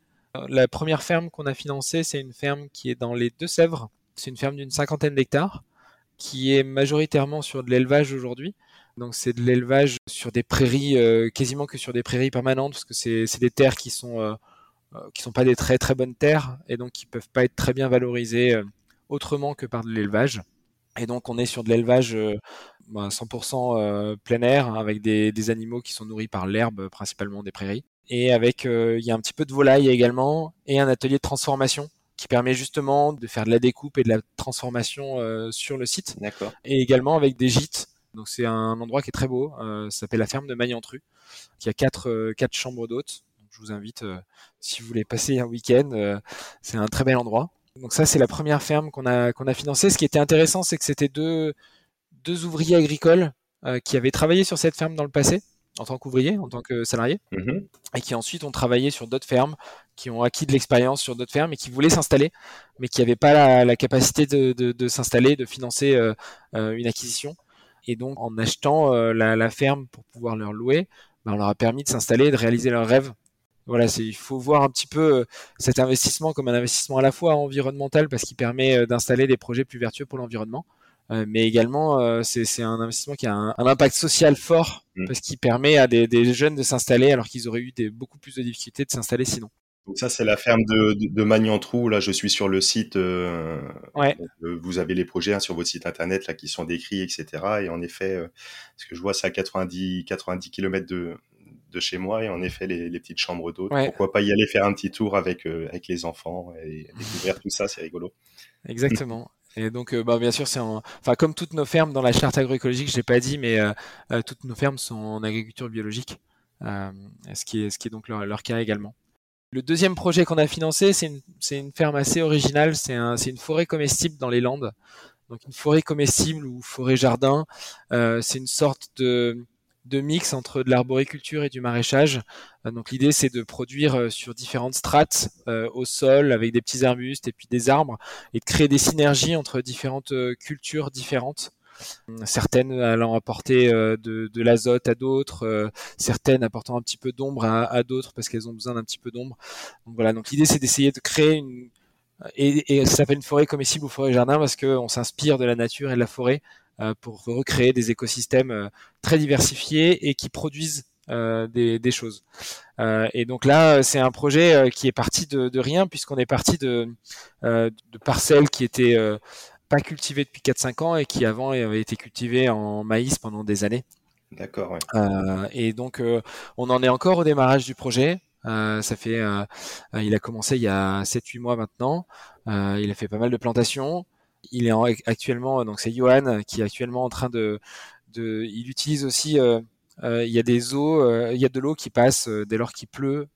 La première ferme qu'on a financée, c'est une ferme qui est dans les Deux-Sèvres. C'est une ferme d'une cinquantaine d'hectares qui est majoritairement sur de l'élevage aujourd'hui. Donc c'est de l'élevage sur des prairies, euh, quasiment que sur des prairies permanentes, parce que c'est des terres qui sont euh, euh, sont pas des très très bonnes terres et donc qui peuvent pas être très bien valorisées autrement que par de l'élevage. Et donc on est sur de l'élevage 100% bah, plein air avec des, des, animaux qui sont nourris par l'herbe, principalement des prairies et avec euh, il y a un petit peu de volaille également et un atelier de transformation qui permet justement de faire de la découpe et de la transformation euh, sur le site. D'accord. Et également avec des gîtes. Donc c'est un endroit qui est très beau. Euh, ça s'appelle la ferme de Magnantru, qui a quatre quatre chambres d'hôtes. Je vous invite si vous voulez passer un week-end. c'est un très bel endroit. Donc ça c'est la première ferme qu'on a qu'on a financée. Ce qui était intéressant, c'est que c'était deux deux ouvriers agricoles qui avaient travaillé sur cette ferme dans le passé en tant qu'ouvriers, en tant que salariés, Mmh et qui ensuite ont travaillé sur d'autres fermes, qui ont acquis de l'expérience sur d'autres fermes et qui voulaient s'installer, mais qui n'avaient pas la, la capacité de, de, de s'installer, de financer euh, euh, une acquisition. Et donc, en achetant euh, la, la, ferme pour pouvoir leur louer, ben, on leur a permis de s'installer, de réaliser leurs rêves. Voilà, il faut voir un petit peu cet investissement comme un investissement à la fois environnemental parce qu'il permet d'installer des projets plus vertueux pour l'environnement, mais également euh, c'est un investissement qui a un, un impact social fort mmh. parce qu'il permet à des, des jeunes de s'installer alors qu'ils auraient eu des, beaucoup plus de difficultés de s'installer sinon. Donc ça, c'est la ferme de, de, de Magnantrou. Là, je suis sur le site. Euh, ouais. euh, vous avez les projets hein, sur votre site internet là qui sont décrits, etc. Et en effet, euh, ce que je vois, c'est à 90, 90 km de, de chez moi. Et en effet, les, les petites chambres d'eau. Ouais. Pourquoi pas y aller faire un petit tour avec avec les enfants et découvrir tout ça, c'est rigolo. Exactement. Et donc, euh, bah, bien sûr, c'est en... enfin comme toutes nos fermes dans la charte agroécologique, je l'ai pas dit, mais euh, euh, toutes nos fermes sont en agriculture biologique, ce qui est donc leur, cas également. Le deuxième projet qu'on a financé, c'est une, ferme assez originale. C'est un, une forêt comestible dans les Landes. Donc une forêt comestible ou forêt jardin. C'est une sorte de, de mix entre de l'arboriculture et du maraîchage. Euh, donc l'idée c'est de produire euh, sur différentes strates euh, au sol avec des petits arbustes et puis des arbres et de créer des synergies entre différentes cultures différentes certaines allant apporter de, l'azote à d'autres, certaines apportant un petit peu d'ombre à, d'autres parce qu'elles ont besoin d'un petit peu d'ombre. Donc voilà, donc l'idée c'est d'essayer de créer une et, et ça s'appelle une forêt comestible ou forêt jardin parce qu'on s'inspire de la nature et de la forêt pour recréer des écosystèmes euh, très diversifiés et qui produisent euh, des, des, choses. Euh, et donc là, c'est un projet qui est parti de, de rien puisqu'on est parti de, de parcelles qui étaient pas cultivé depuis 4-5 ans et qui avant avait été cultivé en maïs pendant des années. D'accord. Ouais. Euh, et donc euh, on en est encore au démarrage du projet. Euh, ça fait, euh, il a commencé il y a 7-8 mois maintenant. Euh, il a fait pas mal de plantations. Il est en, actuellement, donc c'est Johan qui est actuellement en train de, il utilise aussi euh, il y a des eaux, euh, il y a de l'eau qui passe euh, dès lors qu'il pleut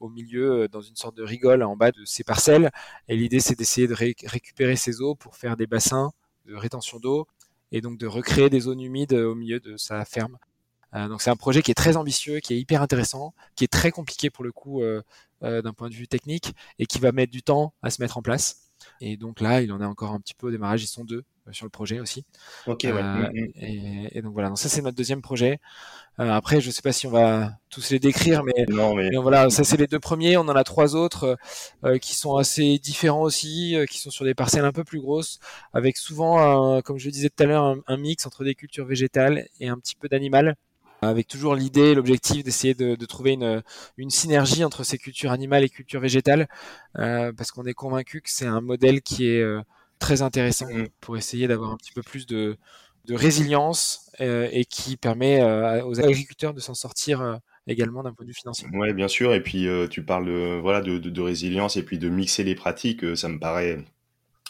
au milieu, dans une sorte de rigole en bas de ces parcelles. Et l'idée, c'est d'essayer de ré récupérer ces eaux pour faire des bassins de rétention d'eau et donc de recréer des zones humides au milieu de sa ferme. Euh, donc c'est un projet qui est très ambitieux, qui est hyper intéressant, qui est très compliqué pour le coup euh, euh, d'un point de vue technique et qui va mettre du temps à se mettre en place. Et donc là, il en est encore un petit peu au démarrage. Ils sont deux sur le projet aussi. Ok, ouais. Euh, et, et, donc voilà, donc ça c'est notre deuxième projet. Euh, après, je sais pas si on va tous les décrire, mais, non, mais... mais voilà, ça c'est les deux premiers. On en a trois autres euh, qui sont assez différents aussi, qui sont sur des parcelles un peu plus grosses, avec souvent, un, comme je le disais tout à l'heure, un, un, mix entre des cultures végétales et un petit peu d'animal avec toujours l'idée, l'objectif d'essayer de, de, trouver une, une, synergie entre ces cultures animales et cultures végétales, euh, parce qu'on est convaincu que c'est un modèle qui est euh, très intéressant mmh. pour essayer d'avoir un petit peu plus de, de résilience euh, et qui permet aux agriculteurs de s'en sortir également d'un point de vue financier. Oui, bien sûr. Et puis tu parles de, voilà, de, de, résilience et puis de mixer les pratiques. Ça me paraît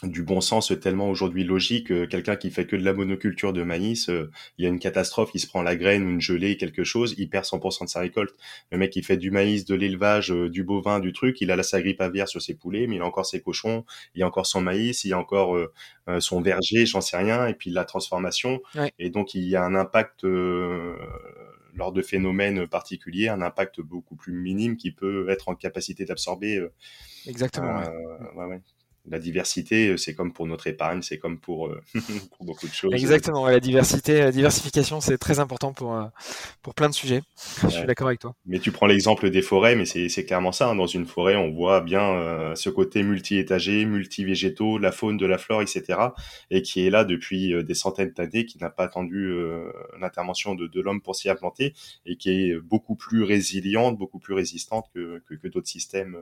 du bon sens tellement aujourd'hui logique. Quelqu'un qui fait que de la monoculture de maïs, euh, il y a une catastrophe, il se prend la graine ou une gelée, quelque chose, il perd 100% de sa récolte. Le mec qui fait du maïs, de l'élevage, euh, du bovin, du truc, il a la sa grippe aviaire sur ses poulets, mais il a encore ses cochons, il a encore son maïs, il a encore euh, son verger, j'en sais rien, et puis la transformation. Ouais. Et donc il y a un impact lors de phénomènes particuliers, un impact beaucoup plus minime qui peut être en capacité d'absorber. Exactement. Ouais. Ouais, la diversité, c'est comme pour notre épargne, c'est comme pour, euh, pour, beaucoup de choses. Exactement, la diversité, la diversification, c'est très important pour, euh, pour plein de sujets. Je suis d'accord avec toi. Mais tu prends l'exemple des forêts, mais c'est clairement ça. Hein. Dans une forêt, on voit bien euh, ce côté multi-étagé, multi-végétaux, la faune, de la flore, etc. Et qui est là depuis euh, des centaines d'années, qui n'a pas attendu euh, l'intervention de, de l'homme pour s'y implanter, et qui est beaucoup plus résiliente, beaucoup plus résistante que, que, que d'autres systèmes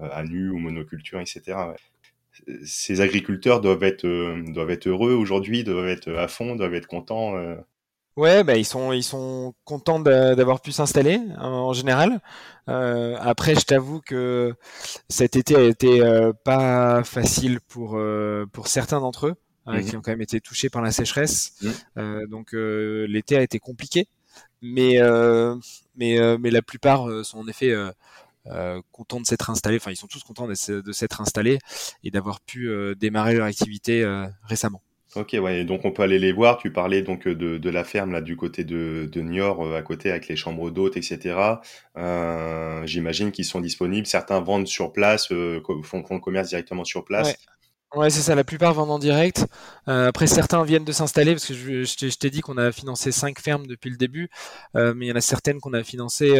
à nu ou monoculture, etc. Ouais ces agriculteurs doivent être euh, doivent être heureux aujourd'hui, doivent être à fond, doivent être contents. Euh. Ouais, bah, ils sont ils sont contents d'avoir pu s'installer en général. Euh, après, je t'avoue que cet été a été euh, pas facile pour euh, pour certains d'entre eux mmh. qui ont quand même été touchés par la sécheresse. Mmh. donc l'été a été compliqué, mais mais mais la plupart sont en effet contents de s'être installés, enfin ils sont tous contents de s'être installés et d'avoir pu euh, démarrer leur activité euh, récemment. Ok, ouais, donc on peut aller les voir. Tu parlais donc de, de la ferme là du côté de, de Niort, euh, à côté avec les chambres d'hôtes, etc. Euh, j'imagine qu'ils sont disponibles. Certains vendent sur place, euh, font, font, le commerce directement sur place. Ouais. C'est ça. La plupart vendent en direct. après, certains viennent de s'installer parce que je, je t'ai dit qu'on a financé cinq fermes depuis le début, mais il y en a certaines qu'on a financé.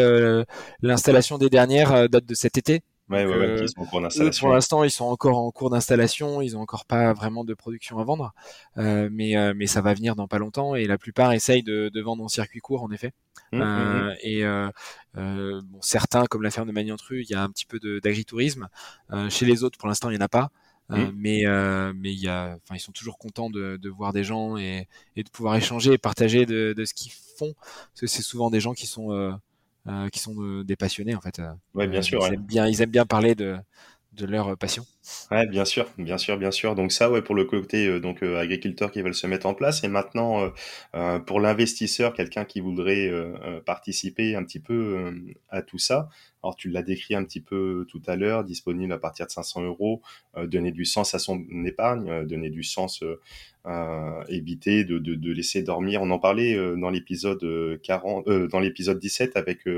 L'installation des dernières date de cet été. Ouais, ouais, ouais, sont en cours d'installation. Pour l'instant, ils sont encore en cours d'installation. Ils ont encore pas vraiment de production à vendre, euh, mais euh, mais ça va venir dans pas longtemps. Et la plupart essayent de, de vendre en circuit court, en effet. Mmh, mmh, euh, mmh. Et euh, euh, bon, certains, comme la ferme de Magnantru, il y a un petit peu d'agritourisme. chez les autres, pour l'instant, il y en a pas. Mais mais il y a, enfin, ils sont toujours contents de, de voir des gens et, et, de pouvoir échanger et partager de, de ce qu'ils font. Parce que c'est souvent des gens qui sont euh, qui sont euh, des passionnés en fait. Euh, ouais, bien sûr. Ils, aiment bien, ils aiment bien parler de, de leur passion. Ouais, bien sûr, bien sûr, bien sûr. Donc ça, ouais, pour le côté donc agriculteur qui veulent se mettre en place, et maintenant pour l'investisseur, quelqu'un qui voudrait participer un petit peu à tout ça. Alors tu l'as décrit un petit peu tout à l'heure, disponible à partir de 500 euros, donner du sens à son épargne, donner du sens euh, éviter de, de, laisser dormir. On en parlait euh, dans l'épisode 40, euh, dans l'épisode 17 avec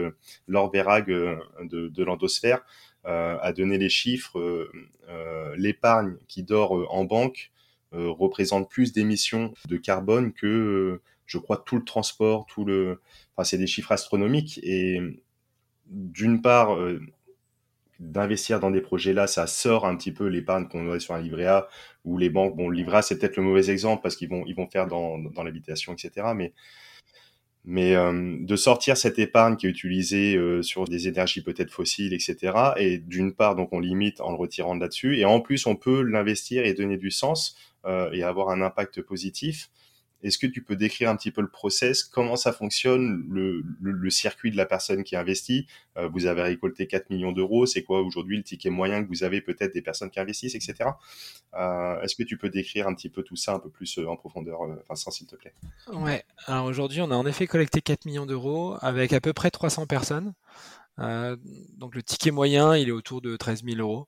Laure Verrag de l'endosphère, à donner les chiffres. L'épargne qui dort en banque représente plus d'émissions de carbone que, je crois, tout le transport, tout le. Enfin, c'est des chiffres astronomiques et d'une part, d'investir dans des projets là, ça sort un petit peu l'épargne qu'on aurait sur un livret A ou les banques. Bon, le livret A, c'est peut-être le mauvais exemple parce qu'ils vont, ils vont faire dans, dans l'habitation, etc. Mais, mais euh, de sortir cette épargne qui est utilisée euh, sur des énergies peut-être fossiles, etc. Et d'une part, donc on limite en le retirant de là-dessus. Et en plus, on peut l'investir et donner du sens euh, et avoir un impact positif. Est-ce que tu peux décrire un petit peu le process, comment ça fonctionne, le, le, circuit de la personne qui investit euh, Vous avez récolté 4 millions d'euros, c'est quoi aujourd'hui le ticket moyen que vous avez peut-être des personnes qui investissent, etc. Euh, Est-ce que tu peux décrire un petit peu tout ça un peu plus euh, en profondeur, Vincent, s'il te plaît? Ouais, alors aujourd'hui on a en effet collecté 4 millions d'euros avec à peu près 300 personnes. Donc le ticket moyen il est autour de 13 000 euros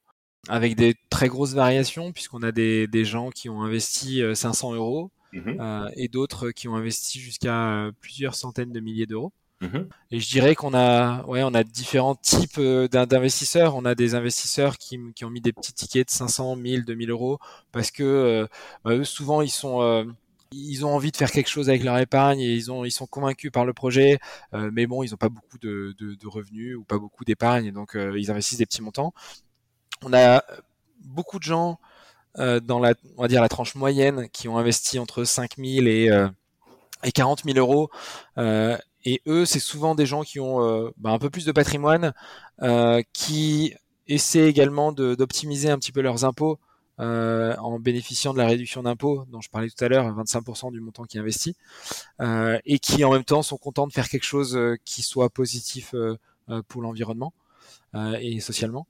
avec des très grosses variations puisqu'on a des, des gens qui ont investi 500 euros Mmh euh, et d'autres qui ont investi jusqu'à euh, plusieurs centaines de milliers d'euros. Mmh et je dirais qu'on a, ouais, on a différents types euh, d'investisseurs. On a des investisseurs qui, qui, ont mis des petits tickets de 500, 1000, 2000 euros parce que bah, eux, souvent, ils sont, ils ont envie de faire quelque chose avec leur épargne et ils ont, ils sont convaincus par le projet. mais bon, ils n'ont pas beaucoup de, de, de, revenus ou pas beaucoup d'épargne, donc ils investissent des petits montants. On a beaucoup de gens euh, dans la, on va dire la tranche moyenne, qui ont investi entre 5 000 et, euh, et 40 000 euros. Euh, et eux, c'est souvent des gens qui ont bah, un peu plus de patrimoine, qui essaient également d'optimiser un petit peu leurs impôts en bénéficiant de la réduction d'impôts dont je parlais tout à l'heure, 25% du montant qui investit, euh, et qui en même temps sont contents de faire quelque chose qui soit positif pour l'environnement et socialement.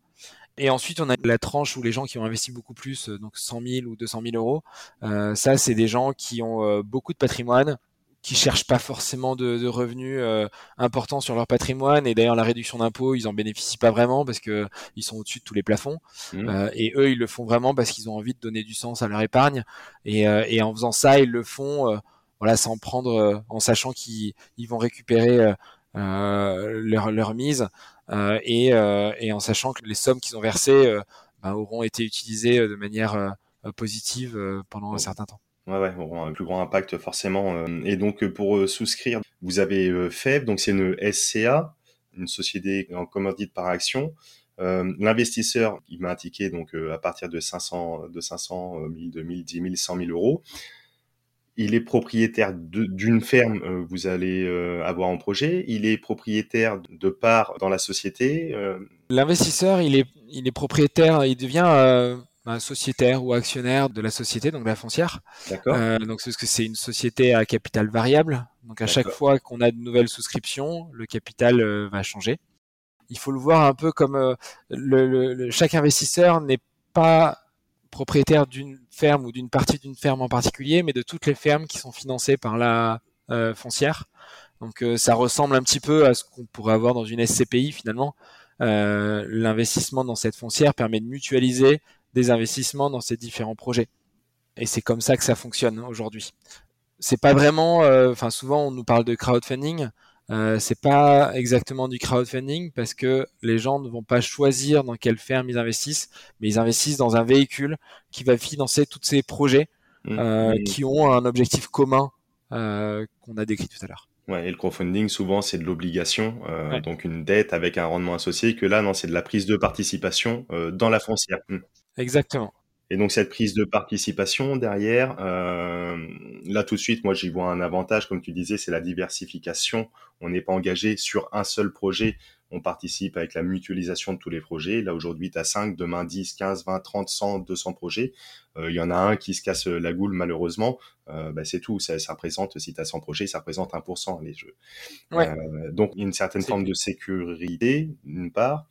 Et ensuite, on a la tranche où les gens qui ont investi beaucoup plus, euh, donc 100 000 ou 200 000 euros. Euh, ça, c'est des gens qui ont euh, beaucoup de patrimoine, qui cherchent pas forcément de, de revenus euh, importants sur leur patrimoine. Et d'ailleurs, la réduction d'impôts, ils en bénéficient pas vraiment parce que ils sont au-dessus de tous les plafonds. Mmh. Euh, et eux, ils le font vraiment parce qu'ils ont envie de donner du sens à leur épargne. Et, et en faisant ça, ils le font, voilà, sans prendre, en sachant qu'ils vont récupérer leur, leur mise euh, et, euh, et, en sachant que les sommes qu'ils ont versées euh, ben, auront été utilisées de manière positive pendant un certain temps. Ouais, ouais, auront un plus grand impact forcément. Et donc pour souscrire, vous avez FEB, donc c'est une SCA, une société en commandite par action. Euh, L'investisseur, il m'a indiqué donc à partir de 500, de 500, 1000, 2000, 10 000, 100 000 euros il est propriétaire d'une ferme, euh, vous allez euh, avoir en projet. Il est propriétaire de parts dans la société. Euh. L'investisseur, il est, il est propriétaire, il devient un sociétaire ou actionnaire de la société, donc de la foncière. D'accord. donc parce que c'est une société à capital variable. Donc à chaque fois qu'on a de nouvelles souscriptions, le capital va changer. Il faut le voir un peu comme le, chaque investisseur n'est pas propriétaire d'une ferme ou d'une partie d'une ferme en particulier, mais de toutes les fermes qui sont financées par la euh, foncière. Donc euh, ça ressemble un petit peu à ce qu'on pourrait avoir dans une SCPI finalement. Euh, l'investissement dans cette foncière permet de mutualiser des investissements dans ces différents projets. Et c'est comme ça que ça fonctionne aujourd'hui. C'est pas vraiment, enfin souvent on nous parle de crowdfunding. Euh, c'est pas exactement du crowdfunding parce que les gens ne vont pas choisir dans quelle ferme ils investissent, mais ils investissent dans un véhicule qui va financer tous ces projets mmh. euh, mmh. qui ont un objectif commun euh, qu'on a décrit tout à l'heure. Ouais, et le crowdfunding, souvent, c'est de l'obligation, donc une dette avec un rendement associé, que là, non, c'est de la prise de participation dans la foncière. Mmh. Exactement. Et donc cette prise de participation derrière, euh, là tout de suite, moi j'y vois un avantage, comme tu disais, c'est la diversification. On n'est pas engagé sur un seul projet, on participe avec la mutualisation de tous les projets. Là aujourd'hui, tu as 5, demain 10, 15, 20, 30, 100, 200 projets. Euh, il y en a un qui se casse la goule malheureusement, euh, bah, c'est tout. Ça, ça, représente, si tu as 100 projets, ça représente 1% les jeux. Ouais. Donc il y a une certaine forme de sécurité, d'une part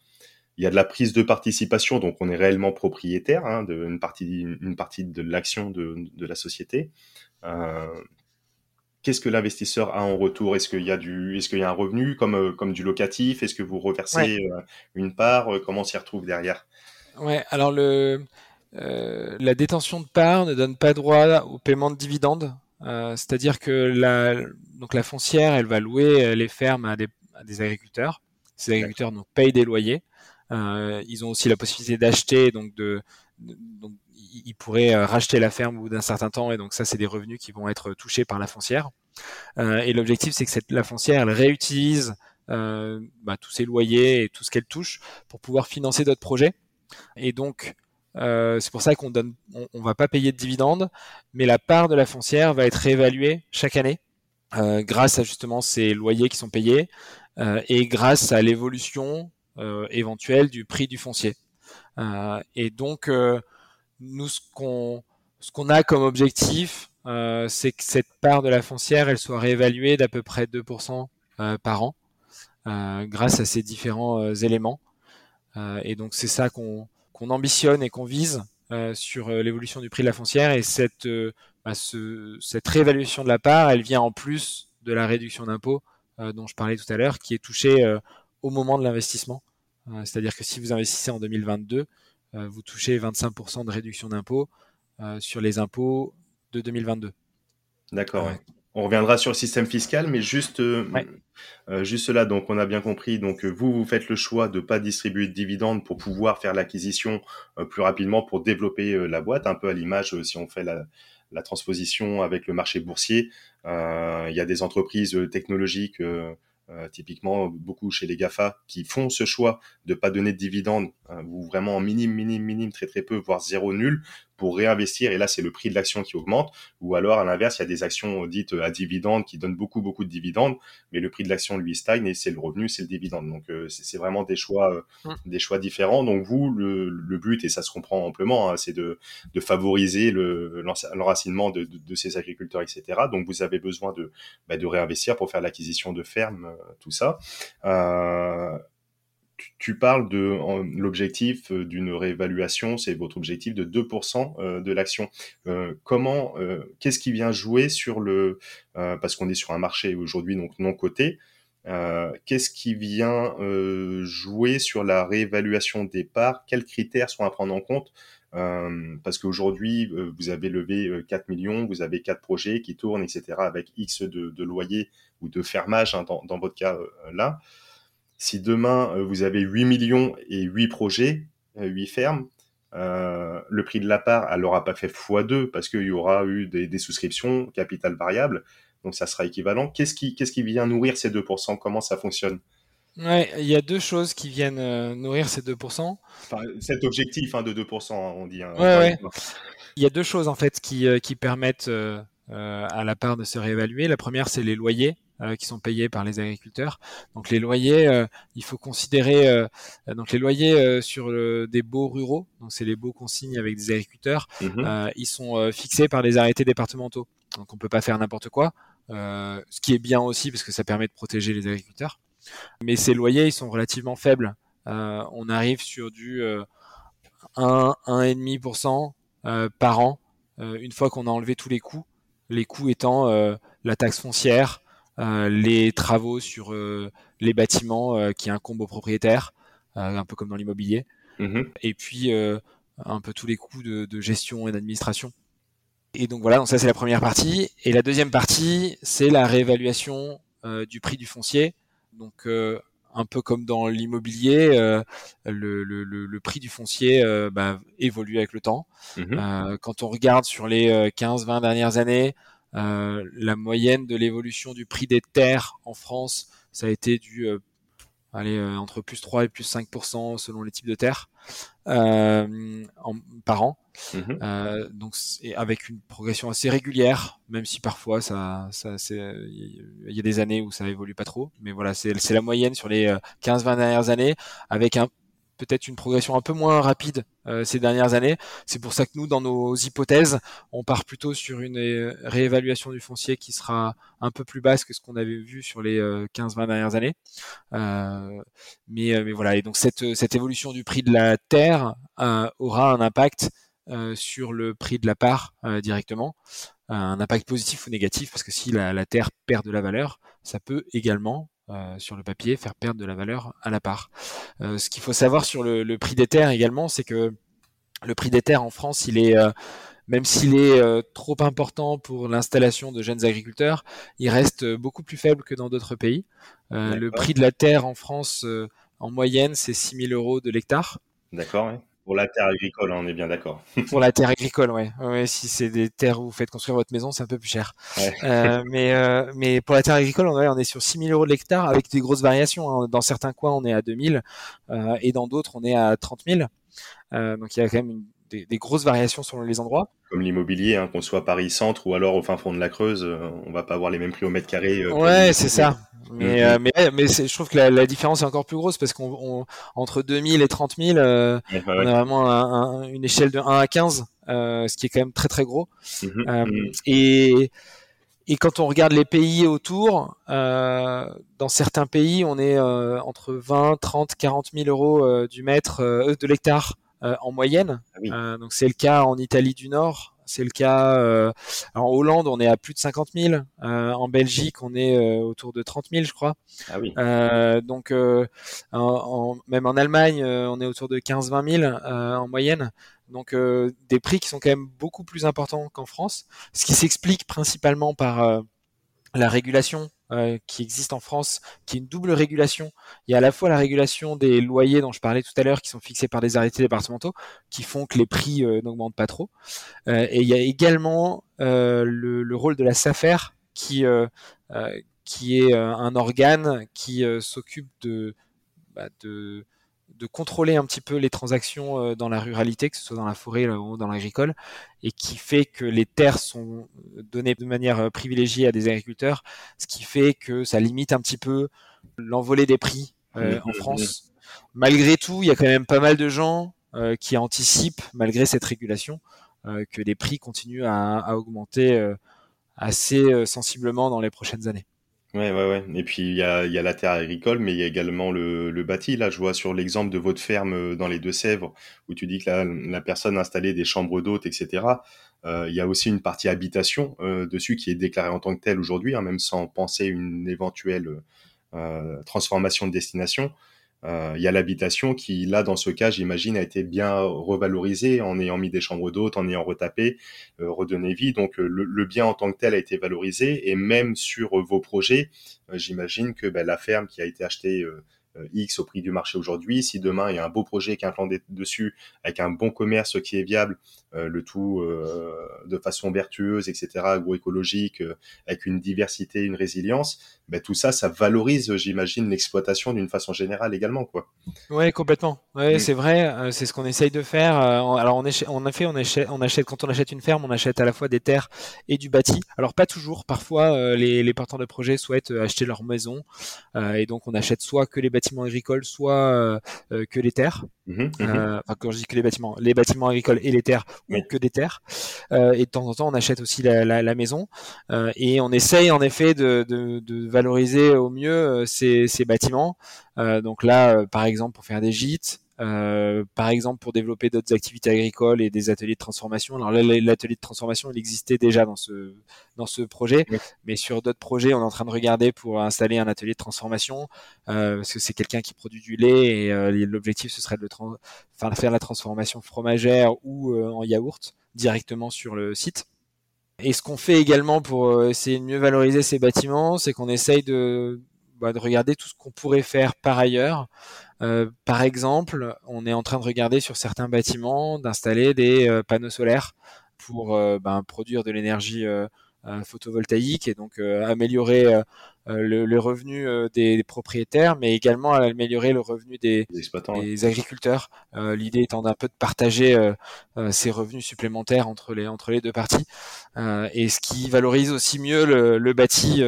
il y a de la prise de participation, donc on est réellement propriétaire hein, d'une partie, une partie de l'action de, de, la société. Euh, Qu'est-ce que l'investisseur a en retour? Est-ce qu'il y a du, est-ce qu'il y a un revenu comme euh, comme du locatif? Est-ce que vous reversez euh, une part? Comment s'y retrouve derrière? Ouais, alors le la détention de part ne donne pas droit au paiement de dividendes. C'est-à-dire que la donc la foncière, elle va louer les fermes à des, à des agriculteurs. Ces agriculteurs donc payent des loyers. Euh, ils ont aussi la possibilité d'acheter, donc de, donc ils pourraient euh, racheter la ferme au bout d'un certain temps, et donc ça, c'est des revenus qui vont être touchés par la foncière. Euh, et l'objectif, c'est que cette, la foncière, elle réutilise euh, bah, tous ses loyers et tout ce qu'elle touche pour pouvoir financer d'autres projets. Et donc, euh, c'est pour ça qu'on donne, on, on, va pas payer de dividendes, mais la part de la foncière va être réévaluée chaque année euh, grâce à justement ces loyers qui sont payés et grâce à l'évolution éventuel du prix du foncier. Euh, et donc, euh, nous, ce qu'on ce a comme objectif, c'est que cette part de la foncière, elle soit réévaluée d'à peu près 2% par an, grâce à ces différents éléments. et donc, c'est ça qu'on qu'on ambitionne et qu'on vise sur l'évolution du prix de la foncière. Et cette, bah, ce, cette réévaluation de la part, elle vient en plus de la réduction d'impôt dont je parlais tout à l'heure, qui est touchée au moment de l'investissement. Euh, c'est-à-dire que si vous investissez en 2022, euh, vous touchez 25% de réduction d'impôt euh, sur les impôts de 2022. D'accord. On reviendra sur le système fiscal, mais juste, juste là, donc on a bien compris. Donc vous, vous faites le choix de pas distribuer de dividendes pour pouvoir faire l'acquisition plus rapidement pour développer la boîte, un peu à l'image si on fait la, la, transposition avec le marché boursier. Il y a des entreprises technologiques euh, typiquement, beaucoup chez les GAFA qui font ce choix de pas donner de dividendes euh, ou vraiment en minime, minime, minime, très très peu, voire zéro nul, pour réinvestir. Et là, c'est le prix de l'action qui augmente. Ou alors, à l'inverse, il y a des actions dites à dividendes qui donnent beaucoup, beaucoup de dividendes, mais le prix de l'action lui stagne et c'est le revenu, c'est le dividende. Donc, euh, c'est vraiment des choix, mmh. des choix différents. Donc, vous, le, le, but et ça se comprend amplement, hein, c'est de, de, favoriser l'enracinement de, de, de, ces agriculteurs, etc. Donc, vous avez besoin de, bah, de réinvestir pour faire l'acquisition de fermes, tout ça. Euh, tu parles de l'objectif euh, d'une réévaluation, c'est votre objectif de 2% euh, de l'action. Euh, comment, qu'est-ce qui vient jouer sur le, parce qu'on est sur un marché aujourd'hui donc non coté, qu'est-ce qui vient jouer sur la réévaluation des parts? Quels critères sont à prendre en compte? Parce qu'aujourd'hui, vous avez levé 4 millions, vous avez quatre projets qui tournent, etc., avec X de, de loyer ou de fermage hein, dans, votre cas là. Si demain, euh, vous avez 8 millions et 8 projets, 8 euh, fermes, euh, le prix de la part, elle n'aura pas fait x2 parce qu'il y aura eu des, souscriptions, capital variable, donc ça sera équivalent. Qu'est-ce qui, qu'est-ce qui vient nourrir ces 2% Comment ça fonctionne? Ouais, il y a deux choses qui viennent nourrir ces 2%. Enfin, cet objectif hein, de 2%, on dit. Hein, ouais, ouais. Il y a deux choses en fait qui, qui permettent à la part de se réévaluer. La première, c'est les loyers. Euh, qui sont payés par les agriculteurs. Donc les loyers, euh, il faut considérer euh, donc les loyers sur des baux ruraux, donc c'est les baux qu'on signe avec des agriculteurs, mmh ils sont fixés par les arrêtés départementaux. Donc on peut pas faire n'importe quoi, ce qui est bien aussi parce que ça permet de protéger les agriculteurs. Mais ces loyers, ils sont relativement faibles. on arrive sur du 1, 1,5% par an, une fois qu'on a enlevé tous les coûts. Les coûts étant la taxe foncière, euh, les travaux sur euh, les bâtiments euh, qui incombent aux propriétaires, un peu comme dans l'immobilier, mmh et puis un peu tous les coûts de, gestion et d'administration. Et donc voilà, donc ça c'est la première partie. Et la deuxième partie, c'est la réévaluation du prix du foncier. Donc un peu comme dans l'immobilier, le, le, le, prix du foncier bah, évolue avec le temps. Mmh quand on regarde sur les 15-20 dernières années, la moyenne de l'évolution du prix des terres en France, ça a été du allez, entre plus 3 et plus 5% selon les types de terres euh, en, par an. Mhm. Euh, donc avec une progression assez régulière, même si parfois ça, ça il y a des années où ça évolue pas trop, mais voilà, c'est la moyenne sur les 15-20 euh, dernières années, avec un peut-être une progression un peu moins rapide euh, ces dernières années. C'est pour ça que nous, dans nos hypothèses, on part plutôt sur une euh, réévaluation du foncier qui sera un peu plus basse que ce qu'on avait vu sur les 15-20 euh, dernières années. mais, voilà, et donc cette, évolution du prix de la terre aura un impact sur le prix de la part directement, un impact positif ou négatif, parce que si la terre perd de la valeur, ça peut également euh, sur le papier, faire perdre de la valeur à la part. Euh, ce qu'il faut savoir sur le, prix des terres également, c'est que le prix des terres en France, il est, euh, même s'il est trop important pour l'installation de jeunes agriculteurs, il reste beaucoup plus faible que dans d'autres pays. le prix de la terre en France, en moyenne, c'est 6 000 euros de l'hectare. D'accord, oui. Pour la terre agricole, on est bien d'accord. Pour la terre agricole, ouais. ouais si c'est des terres où vous faites construire votre maison, c'est un peu plus cher. Euh, mais, euh, mais pour la terre agricole, on, on est sur 6 000 euros de l'hectare avec des grosses variations. Hein. Dans certains coins, on est à 2 000 euh, et dans d'autres, on est à 30 000. Euh, donc il y a quand même une des, grosses variations selon les endroits. Comme l'immobilier, hein, qu'on soit Paris Centre ou alors au fin fond de la Creuse, euh, on va pas avoir les mêmes prix au mètre carré. Euh, ouais, c'est ça. Mais, mm-hmm. euh, mais, mais je trouve que la, différence est encore plus grosse parce qu'on entre 2000 et 30 000, on a vraiment une échelle de 1 à 15, ce qui est quand même très très gros. Mm-hmm. Mm-hmm. et et quand on regarde les pays autour, euh, dans certains pays, on est euh, entre 20, 30, 40 000 euros du mètre, de l'hectare en moyenne. Ah euh, donc c'est le cas en Italie du Nord, c'est le cas euh, en Hollande, on est à plus de 50 000. en Belgique, on est autour de 30 000, je crois. Ah oui. donc, en, même en Allemagne, on est autour de 15-20 000 en moyenne. Donc, des prix qui sont quand même beaucoup plus importants qu'en France. Ce qui s'explique principalement par la régulation euh, qui existe en France, qui est une double régulation. Il y a à la fois la régulation des loyers dont je parlais tout à l'heure, qui sont fixés par des arrêtés départementaux, qui font que les prix euh, n'augmentent pas trop. Euh, et il y a également le, rôle de la SAFER, qui, qui est un organe qui s'occupe de, bah, de de contrôler un petit peu les transactions euh, dans la ruralité, que ce soit dans la forêt ou dans l'agricole, et qui fait que les terres sont données de manière euh, privilégiée à des agriculteurs, ce qui fait que ça limite un petit peu l'envolée des prix euh, en France. Malgré tout, il y a quand même pas mal de gens qui anticipent, malgré cette régulation, que les prix continuent à augmenter assez sensiblement dans les prochaines années. Ouais, ouais, ouais. Et puis il y a, y a la terre agricole, mais il y a également le, le bâti. Là, je vois sur l'exemple de votre ferme euh, dans les Deux-Sèvres, où tu dis que la, la personne a installé des chambres d'hôtes, etc. Euh, il y a aussi une partie habitation euh, dessus qui est déclarée en tant que telle aujourd'hui, hein, même sans penser une éventuelle euh, transformation de destination. Euh, il y a l'habitation qui, là, dans ce cas, j'imagine, a été bien revalorisée en ayant mis des chambres d'hôtes, en ayant retapé, euh, redonné vie. Donc, euh, le, bien en tant que tel a été valorisé. Et même sur vos projets, j'imagine que ben, la ferme qui a été achetée X au prix du marché aujourd'hui. Si demain il y a un beau projet qui est implanté dessus avec un bon commerce qui est viable, le tout euh, de façon vertueuse, etc., agroécologique, avec une diversité, une résilience, ben, tout ça, ça valorise, j'imagine, l'exploitation d'une façon générale également, quoi. Ouais, complètement. Ouais, mm. c'est vrai. c'est ce qu'on essaye de faire. alors on, on a fait, on achète, on achète quand on achète une ferme, on achète à la fois des terres et du bâti. Alors pas toujours. Parfois, les, les porteurs de projets souhaitent acheter leur maison et donc on achète soit que les bâtiments agricoles, soit euh, euh, que les terres. Mmh mmh euh, enfin, quand je dis que les bâtiments, les bâtiments agricoles et les terres, que des terres. et de temps en temps, on achète aussi la, maison. et on essaye en effet de, valoriser au mieux ces, ces bâtiments. donc là, par exemple, pour faire des gîtes, euh, par exemple pour développer d'autres activités agricoles et des ateliers de transformation. Alors l'atelier de transformation, il existait déjà dans ce dans ce projet, mais sur d'autres projets, on est en train de regarder pour installer un atelier de transformation euh, parce que c'est quelqu'un qui produit du lait et euh, l'objectif ce serait de le faire la transformation fromagère ou en yaourt directement sur le site. Et ce qu'on fait également pour essayer de mieux valoriser ces bâtiments, c'est qu'on essaye de, bah, de regarder tout ce qu'on pourrait faire par ailleurs. Par exemple, on est en train de regarder sur certains bâtiments d'installer des panneaux solaires pour ben, produire de l'énergie photovoltaïque et donc améliorer le, le, revenu des, propriétaires, mais également améliorer le revenu des, des, agriculteurs. L'idée étant d'un peu de partager ces revenus supplémentaires entre les entre les deux parties, et ce qui valorise aussi mieux le, le bâti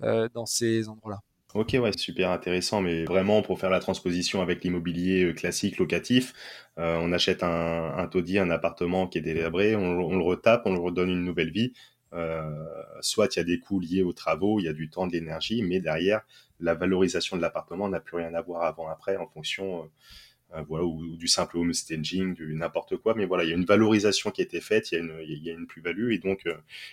dans ces endroits-là. Ok, ouais, super intéressant, mais vraiment pour faire la transposition avec l'immobilier classique locatif, euh, on achète un, un taudis, un appartement qui est délabré, on, on, le retape, on le redonne une nouvelle vie. Euh, soit il y a des coûts liés aux travaux, il y a du temps, de l'énergie, mais derrière, la valorisation de l'appartement n'a plus rien à voir avant-après en fonction, euh, euh, voilà, ou, du simple home staging, du n'importe quoi. Mais voilà, il y a une valorisation qui a été faite, il y a une, il y a une plus-value, et donc,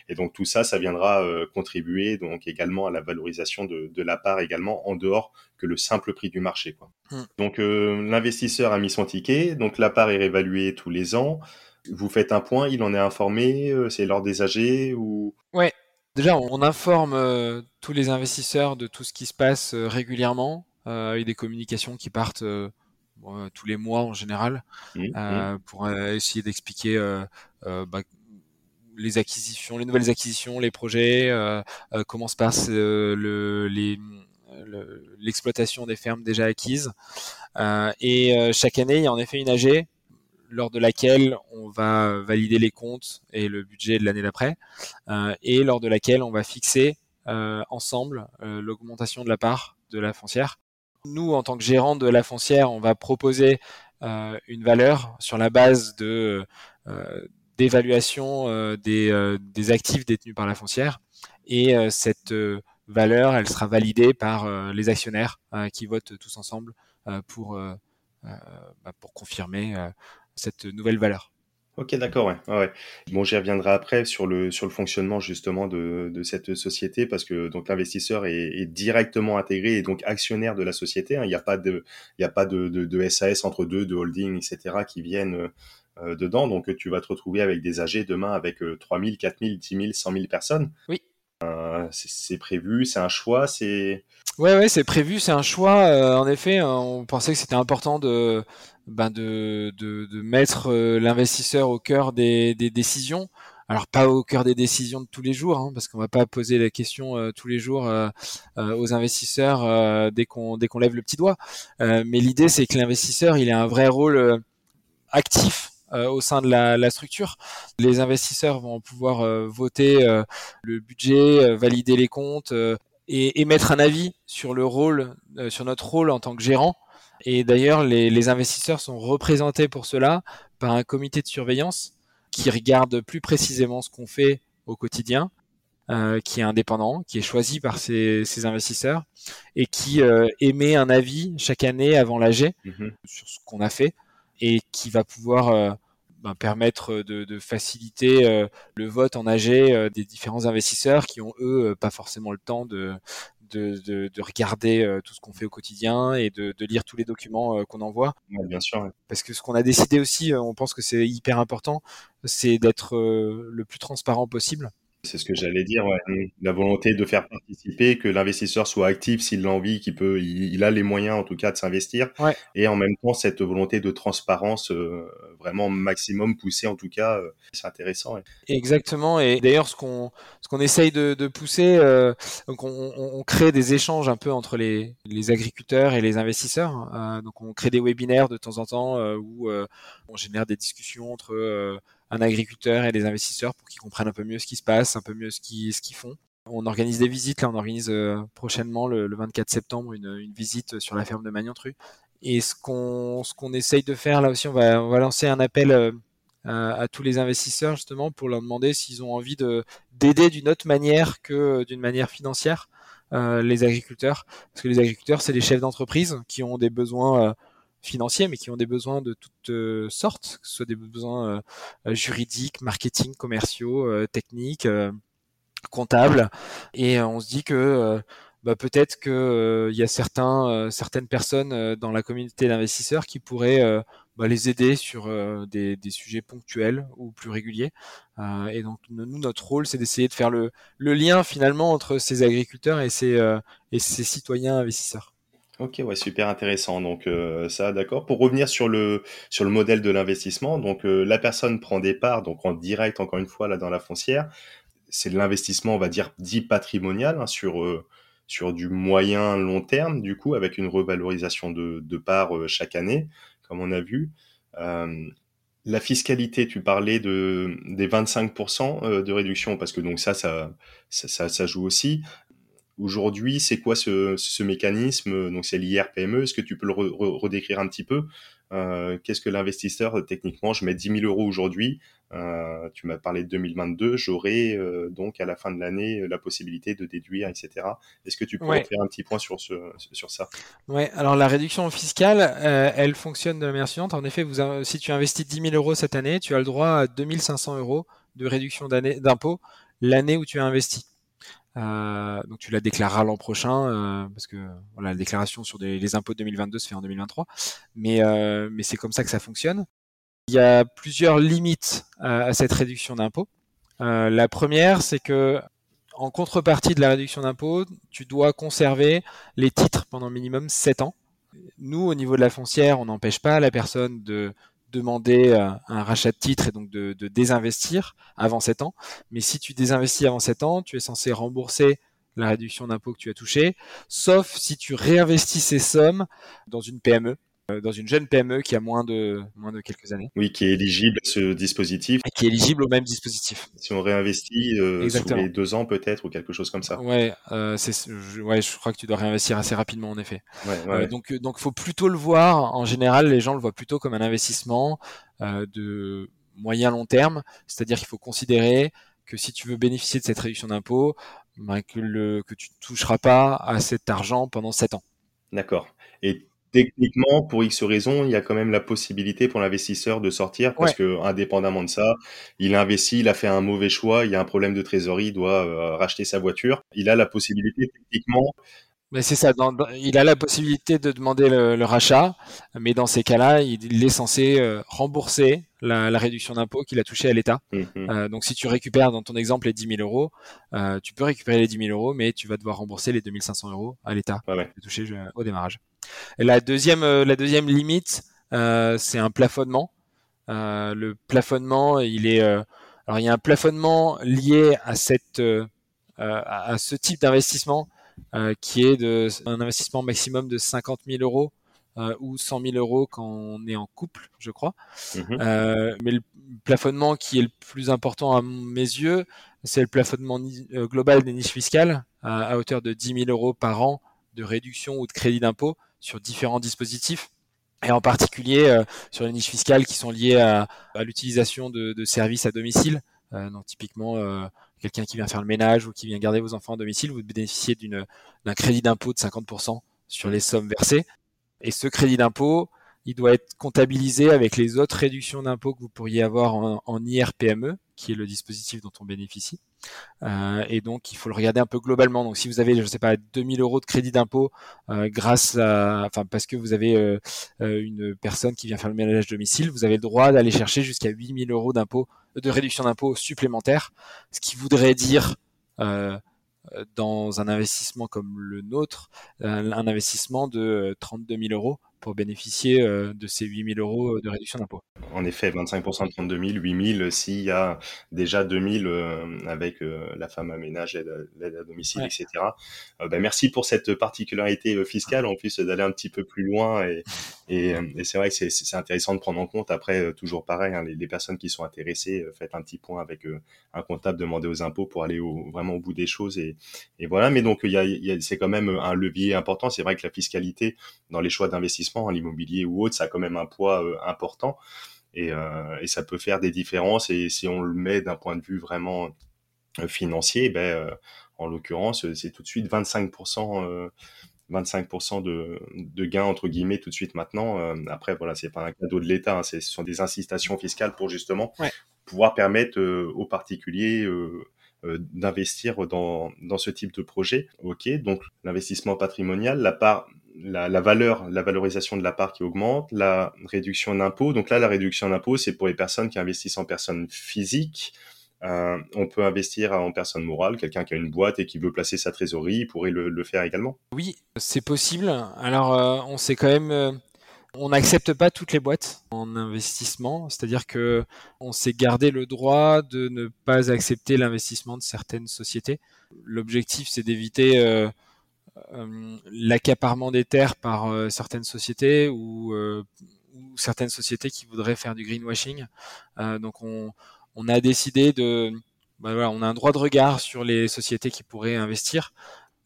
et donc tout ça, ça viendra contribuer donc également à la valorisation de, de la part également en dehors que le simple prix du marché. Quoi. Mmh. Donc l'investisseur a mis son ticket, donc la part est réévaluée tous les ans vous faites un point, il en est informé, euh, c'est l'ordre des AG ou? Ouais. Déjà, on informe euh, tous les investisseurs de tout ce qui se passe euh, régulièrement, avec des communications qui partent tous les mois en général, mmh, mmh. pour essayer d'expliquer bah, les acquisitions, les nouvelles acquisitions, les projets, comment se passe le, l'exploitation des fermes déjà acquises. et chaque année, il y a en effet une AG lors de laquelle on va valider les comptes et le budget de l'année d'après, euh, et lors de laquelle on va fixer euh, ensemble euh, l'augmentation de la part de la foncière. Nous, en tant que gérant de la foncière, on va proposer une valeur sur la base de d'évaluation des, des actifs détenus par la foncière, et cette valeur, elle sera validée par les actionnaires qui votent tous ensemble bah, pour confirmer cette nouvelle valeur. Ok, d'accord, ouais. ouais. Bon, j'y reviendrai après sur le sur le fonctionnement justement de, de cette société parce que donc l'investisseur est, directement intégré et donc actionnaire de la société. Hein. Il n'y a pas de il a pas de, de, de, SAS entre deux, de holding, etc. qui viennent euh, dedans. Donc tu vas te retrouver avec des AG demain avec euh, 3000, 4000, 10 000, 100 000 personnes. Oui. Euh, c'est prévu, c'est un choix, c'est. Ouais, ouais, c'est prévu, c'est un choix. Euh, en effet, on pensait que c'était important de ben de, de, de, mettre euh, l'investisseur au cœur des, des, décisions. Alors pas au cœur des décisions de tous les jours, hein, parce qu'on va pas poser la question tous les jours aux investisseurs dès qu'on dès qu'on lève le petit doigt. mais l'idée c'est que l'investisseur il a un vrai rôle actif au sein de la, la, structure. Les investisseurs vont pouvoir voter le budget, valider les comptes et émettre un avis sur le rôle, sur notre rôle en tant que gérant et d'ailleurs, les, investisseurs sont représentés pour cela par un comité de surveillance qui regarde plus précisément ce qu'on fait au quotidien, euh, qui est indépendant, qui est choisi par ces, investisseurs et qui euh, émet un avis chaque année avant l'AG mhm. sur ce qu'on a fait et qui va pouvoir euh, ben, permettre de, de faciliter le vote en AG des différents investisseurs qui ont eux pas forcément le temps de, de, de, de regarder euh, tout ce qu'on fait au quotidien et de, de lire tous les documents euh, qu'on envoie. bien sûr. Parce que ce qu'on a décidé aussi, euh, on pense que c'est hyper important, c'est d'être le plus transparent possible. C'est ce que j'allais dire, ouais. la volonté de faire participer, que l'investisseur soit actif s'il l'a envie, qu'il peut, il, a les moyens en tout cas de s'investir, ouais. et en même temps cette volonté de transparence euh, vraiment maximum poussée en tout cas, euh, c'est intéressant. Ouais. Exactement, et d'ailleurs ce qu'on ce qu'on essaye de, de pousser, euh, donc on, on, crée des échanges un peu entre les, les agriculteurs et les investisseurs, euh, donc on crée des webinaires de temps en temps où on génère des discussions entre un agriculteur et des investisseurs pour qu'ils comprennent un peu mieux ce qui se passe, un peu mieux ce qu'ils font. On organise des visites, là on organise euh, prochainement le, 24 septembre une, visite sur la ferme de Magnantru. Et ce qu'on ce qu'on essaye de faire là aussi, on va, on va lancer un appel euh, à, tous les investisseurs justement pour leur demander s'ils ont envie de d'aider d'une autre manière que d'une manière financière euh, les agriculteurs, parce que les agriculteurs c'est des chefs d'entreprise qui ont des besoins financiers, mais qui ont des besoins de toutes euh, sortes, que ce soit des besoins euh, juridiques, marketing, commerciaux, euh, techniques, comptables. Et on se dit que bah, peut-être qu'il y a certains, certaines personnes dans la communauté d'investisseurs qui pourraient bah, les aider sur des, sujets ponctuels ou plus réguliers. et donc nous, notre rôle, c'est d'essayer de faire le, lien finalement entre ces agriculteurs et ces citoyens investisseurs. Ok, ouais, super intéressant. Donc euh, ça, d'accord. Pour revenir sur le sur le modèle de l'investissement, donc euh, la personne prend des parts, donc en direct, encore une fois là dans la foncière, c'est de l'investissement, on va dire dit patrimonial hein, sur euh, sur du moyen long terme, du coup, avec une revalorisation de, de parts chaque année, comme on a vu. la fiscalité, tu parlais de des 25% de réduction parce que donc ça, ça, ça, ça joue aussi. Aujourd'hui, c'est quoi ce, ce, mécanisme Donc, c'est l'IRPME. Est-ce que tu peux le redécrire un petit peu euh, Qu'est-ce que l'investisseur, techniquement, je mets 10 000 euros aujourd'hui. Euh, tu m'as parlé de 2022. J'aurai euh, donc à la fin de l'année la possibilité de déduire, etc. Est-ce que tu peux faire un petit point sur, ce, sur ça? Ouais. Alors, la réduction fiscale, elle fonctionne de la manière suivante. En effet, vous, si tu investis 10 000 euros cette année, tu as le droit à 2500 euros de réduction d'impôt l'année où tu as investi. Euh, donc tu la déclareras l'an prochain euh, parce que la déclaration sur les impôts de 2022 se fait en 2023, mais euh, mais c'est comme ça que ça fonctionne. Il y a plusieurs limites à cette réduction d'impôt. la première, c'est que en contrepartie de la réduction d'impôt, tu dois conserver les titres pendant minimum 7 ans. Nous, au niveau de la foncière, on n'empêche pas la personne de demander euh, un rachat de titre et donc de, désinvestir avant 7 ans. Mais si tu désinvestis avant 7 ans, tu es censé rembourser la réduction d'impôt que tu as touché, sauf si tu réinvestis ces sommes dans une PME dans une jeune PME qui a moins de, moins de quelques années. Oui, qui est éligible à ce dispositif. Et qui est éligible au même dispositif. Si on réinvestit euh, sur les deux ans peut-être ou quelque chose comme ça. Ouais, euh, c'est, je, ouais, je crois que tu dois réinvestir assez rapidement en effet. Ouais, ouais. Euh, donc, donc, faut plutôt le voir. En général, les gens le voient plutôt comme un investissement euh, de moyen long terme. C'est-à-dire qu'il faut considérer que si tu veux bénéficier de cette réduction d'impôt, ben, que, le, que tu ne toucheras pas à cet argent pendant 7 ans. D'accord. Et techniquement, pour X raisons, il y a quand même la possibilité pour l'investisseur de sortir parce que, indépendamment de ça, il investit, il a fait un mauvais choix, il y a un problème de trésorerie, il doit euh, racheter sa voiture. Il a la possibilité techniquement mais c'est ça, il a la possibilité de demander le, rachat, mais dans ces cas-là, il, est censé euh, rembourser la, réduction d'impôt qu'il a touché à l'État. Mmh, mmh. Euh, donc si tu récupères dans ton exemple les 10 000 euros, tu peux récupérer les 10 000 euros, mais tu vas devoir rembourser les 2500 euros à l'État ouais, touché au démarrage. La deuxième, euh, la deuxième limite, euh, c'est un plafonnement. Euh, le plafonnement, il est, alors il y a un plafonnement lié à cette, à ce type d'investissement qui est de un investissement maximum de 50 000 euros ou 100 000 euros quand on est en couple, je crois. Mhm. mais le plafonnement qui est le plus important à mes yeux, c'est le plafonnement global des niches fiscales à, à, hauteur de 10 000 euros par an de réduction ou de crédit d'impôt sur différents dispositifs et en particulier euh, sur les niches fiscales qui sont liées à, l'utilisation de, services à domicile. Euh, donc typiquement, euh, quelqu'un qui vient faire le ménage ou qui vient garder vos enfants à domicile, vous bénéficiez d'un crédit d'impôt de 50% sur les sommes versées. Et ce crédit d'impôt, il doit être comptabilisé avec les autres réductions d'impôts que vous pourriez avoir en, IRPME, qui est le dispositif dont on bénéficie. Euh, et donc, il faut le regarder un peu globalement. Donc, si vous avez, je ne sais pas, 2000 euros de crédit d'impôt euh, grâce à, enfin, parce que vous avez euh, une personne qui vient faire le ménage domicile, vous avez le droit d'aller chercher jusqu'à 8000 euros d'impôt, de réduction d'impôt supplémentaire, ce qui voudrait dire dans un investissement comme le nôtre, un, investissement de 32 000 euros pour bénéficier euh, de ces 8 000 euros de réduction d'impôt. En effet, 25% de 32 000, 8 000 s'il y a déjà 2 000 euh, avec euh, la femme à ménage, l'aide à domicile, etc. Ben, merci pour cette particularité fiscale, en plus d'aller un petit peu plus loin. Et, et, et c'est vrai que c'est intéressant de prendre en compte. Après, toujours pareil, hein, les, les, personnes qui sont intéressées, faites un petit point avec un comptable, demandez aux impôts pour aller au, vraiment au bout des choses. Et, et voilà, mais donc c'est quand même un levier important. C'est vrai que la fiscalité dans les choix d'investissement l'immobilier ou autre, ça a quand même un poids euh, important. Euh, et, ça peut faire des différences. Et si on le met d'un point de vue vraiment euh, financier, ben, en l'occurrence, c'est tout de suite 25%. 25% de, de, gains entre guillemets tout de suite maintenant. après, voilà, c'est pas un cadeau de l'État, hein, ce sont des incitations fiscales pour justement pouvoir permettre aux particuliers d'investir dans, dans ce type de projet. Ok, donc l'investissement patrimonial, la part la, valeur, la valorisation de la part qui augmente, la réduction d'impôts. Donc là, la réduction d'impôts, c'est pour les personnes qui investissent en personnes physiques. Euh, on peut investir en personne morale, quelqu'un qui a une boîte et qui veut placer sa trésorerie, pourrait le, faire également. Oui, c'est possible. Alors, euh, on sait quand même, euh, on n'accepte pas toutes les boîtes en investissement, c'est-à-dire que on s'est gardé le droit de ne pas accepter l'investissement de certaines sociétés. L'objectif, c'est d'éviter l'accaparement des terres par certaines sociétés ou, ou, certaines sociétés qui voudraient faire du greenwashing. donc, on on a décidé de, bah voilà, on a un droit de regard sur les sociétés qui pourraient investir.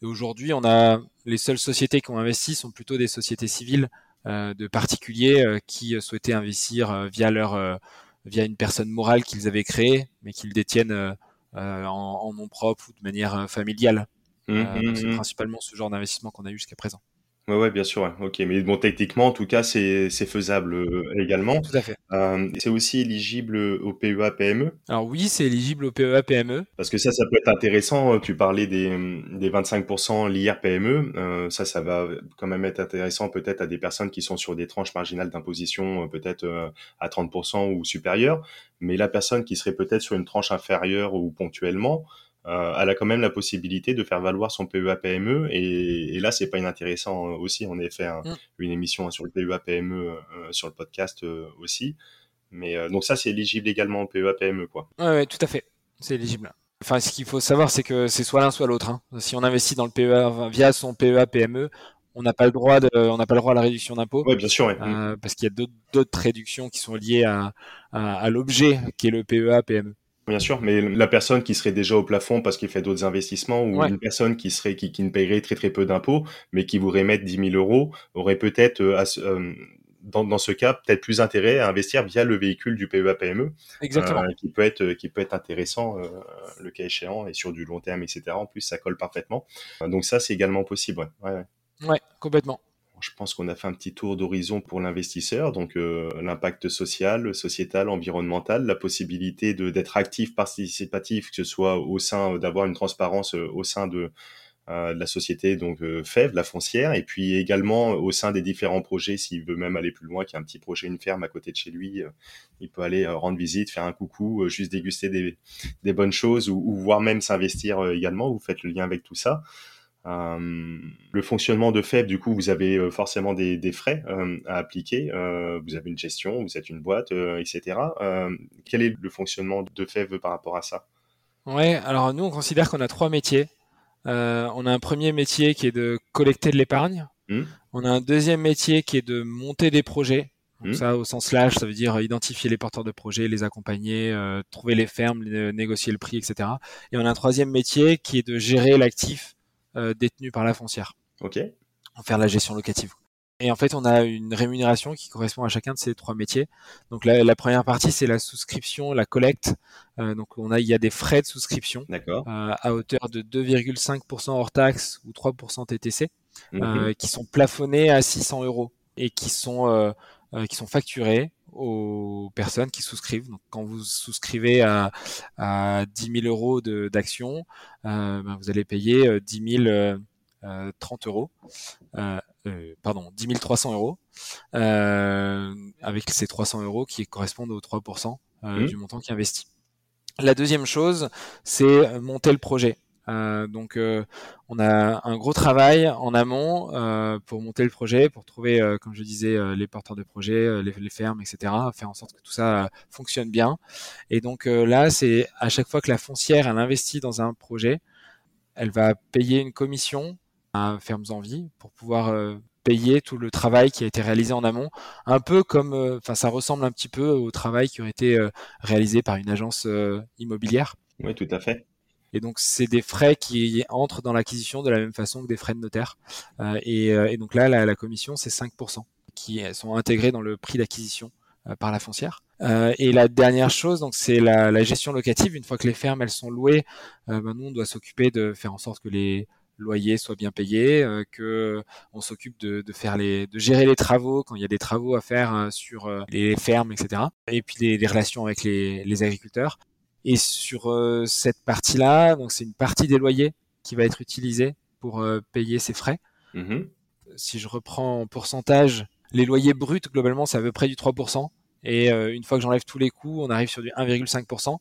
Et aujourd'hui, on a les seules sociétés qui ont investi sont plutôt des sociétés civiles euh, de particuliers euh, qui souhaitaient investir euh, via leur via une personne morale qu'ils avaient créée, mais qu'ils détiennent en, nom propre ou de manière familiale. Mmh, mmh, c'est mmh. principalement ce genre d'investissement qu'on a eu jusqu'à présent. Ouais, ouais, bien sûr, OK, mais bon, techniquement, en tout cas, c'est faisable, euh, également. Tout à fait. c'est aussi éligible, au PEA-PME? Alors oui, c'est éligible au PEA-PME. Parce que ça, ça peut être intéressant, tu parlais des, mmh, des 25% l'IR-PME, euh, ça, ça va quand même être intéressant peut-être à des personnes qui sont sur des tranches marginales d'imposition, euh, peut-être, à 30% ou supérieures. Mais la personne qui serait peut-être sur une tranche inférieure ou ponctuellement, euh, elle a quand même la possibilité de faire valoir son PEA-PME et, et, là c'est pas inintéressant euh, aussi. On a fait mm. une émission sur le PEA-PME euh, sur le podcast aussi, mais donc ça c'est éligible également au PEA-PME quoi. Ouais, ouais, tout à fait, c'est éligible. Enfin, ce qu'il faut savoir, c'est que c'est soit l'un soit l'autre. Hein. Si on investit dans le PEA via son PEA-PME, on n'a pas le droit de, on n'a pas le droit à la réduction d'impôt. Oui, bien sûr. Parce qu'il y a d'autres réductions qui sont liées à, à, à l'objet qui est le PEA-PME. Bien sûr, mais la personne qui serait déjà au plafond parce qu'il fait d'autres investissements ou une personne qui serait qui, qui, ne paierait très très peu d'impôts, mais qui voudrait mettre 10 000 euros, aurait peut-être euh, euh, dans, dans, ce cas peut-être plus intérêt à investir via le véhicule du PEA-PME, Exactement. Euh, qui peut être qui peut être intéressant le cas échéant et sur du long terme, etc. En plus, ça colle parfaitement. donc ça, c'est également possible. Ouais, ouais. ouais complètement je pense qu'on a fait un petit tour d'horizon pour l'investisseur, donc euh, l'impact social, sociétal, environnemental, la possibilité d'être actif, participatif, que ce soit au sein d'avoir une transparence euh, au sein de, euh, la société donc FEV, la foncière, et puis également au sein des différents projets, s'il veut même aller plus loin, qu'il y a un petit projet, une ferme à côté de chez lui, il peut aller rendre visite, faire un coucou, juste déguster des, des bonnes choses ou, ou voire même s'investir également. Vous faites le lien avec tout ça. Euh, le fonctionnement de FEB, du coup, vous avez euh, forcément des, des frais euh, à appliquer. vous avez une gestion, vous êtes une boîte, etc. quel est le fonctionnement de FEB par rapport à ça? Ouais, alors nous, on considère qu'on a trois métiers. on a un premier métier qui est de collecter de l'épargne. Mmh. On a un deuxième métier qui est de monter des projets. Donc mmh. ça, au sens large, ça veut dire identifier les porteurs de projets, les accompagner, trouver les fermes, négocier le prix, etc. Et on a un troisième métier qui est de gérer l'actif euh, détenu par la foncière. Ok. En faire la gestion locative. Et en fait, on a une rémunération qui correspond à chacun de ces trois métiers. Donc la, la première partie, c'est la souscription, la collecte. Euh, donc on a, il y a des frais de souscription euh, à hauteur de 2,5% hors taxe ou 3% TTC, mhm. euh, qui sont plafonnés à 600 euros et qui sont euh, euh, qui sont facturés aux personnes qui souscrivent. Donc, quand vous souscrivez à, à 10 000 euros d'actions, euh, ben, vous allez payer 10 000 euh, 30 euros, euh, pardon, 10 300 euros, avec ces 300 euros qui correspondent aux 3% mmh. du montant qui est investi. La deuxième chose, c'est monter le projet. Euh, donc, euh, on a un gros travail en amont euh, pour monter le projet, pour trouver, comme je disais, les porteurs de projet, les, fermes, etc. Faire en sorte que tout ça fonctionne bien. Et donc là, c'est à chaque fois que la foncière elle investit dans un projet, elle va payer une commission à Fermes en Vie pour pouvoir payer tout le travail qui a été réalisé en amont, un peu comme, enfin, ça ressemble un petit peu au travail qui aurait été réalisé par une agence immobilière. Oui, tout à fait. Et donc, c'est des frais qui entrent dans l'acquisition de la même façon que des frais de notaire. Euh, et, euh, et, donc là, la, la commission, c'est 5% qui sont intégrés dans le prix d'acquisition euh, par la foncière. Euh, et la dernière chose, donc c'est la, la, gestion locative. Une fois que les fermes elles sont louées, euh, ben nous on doit s'occuper de faire en sorte que les loyers soient bien payés, euh, que on s'occupe de, de, faire les, de gérer les travaux quand il y a des travaux à faire sur les fermes, etc. Et puis les, les relations avec les, les agriculteurs Et sur cette partie-là, donc c'est une partie des loyers qui va être utilisée pour payer ces frais. Mmh si je reprends en pourcentage, les loyers bruts, globalement, c'est à peu près du 3%. Et euh, une fois que j'enlève tous les coûts, on arrive sur du 1,5%.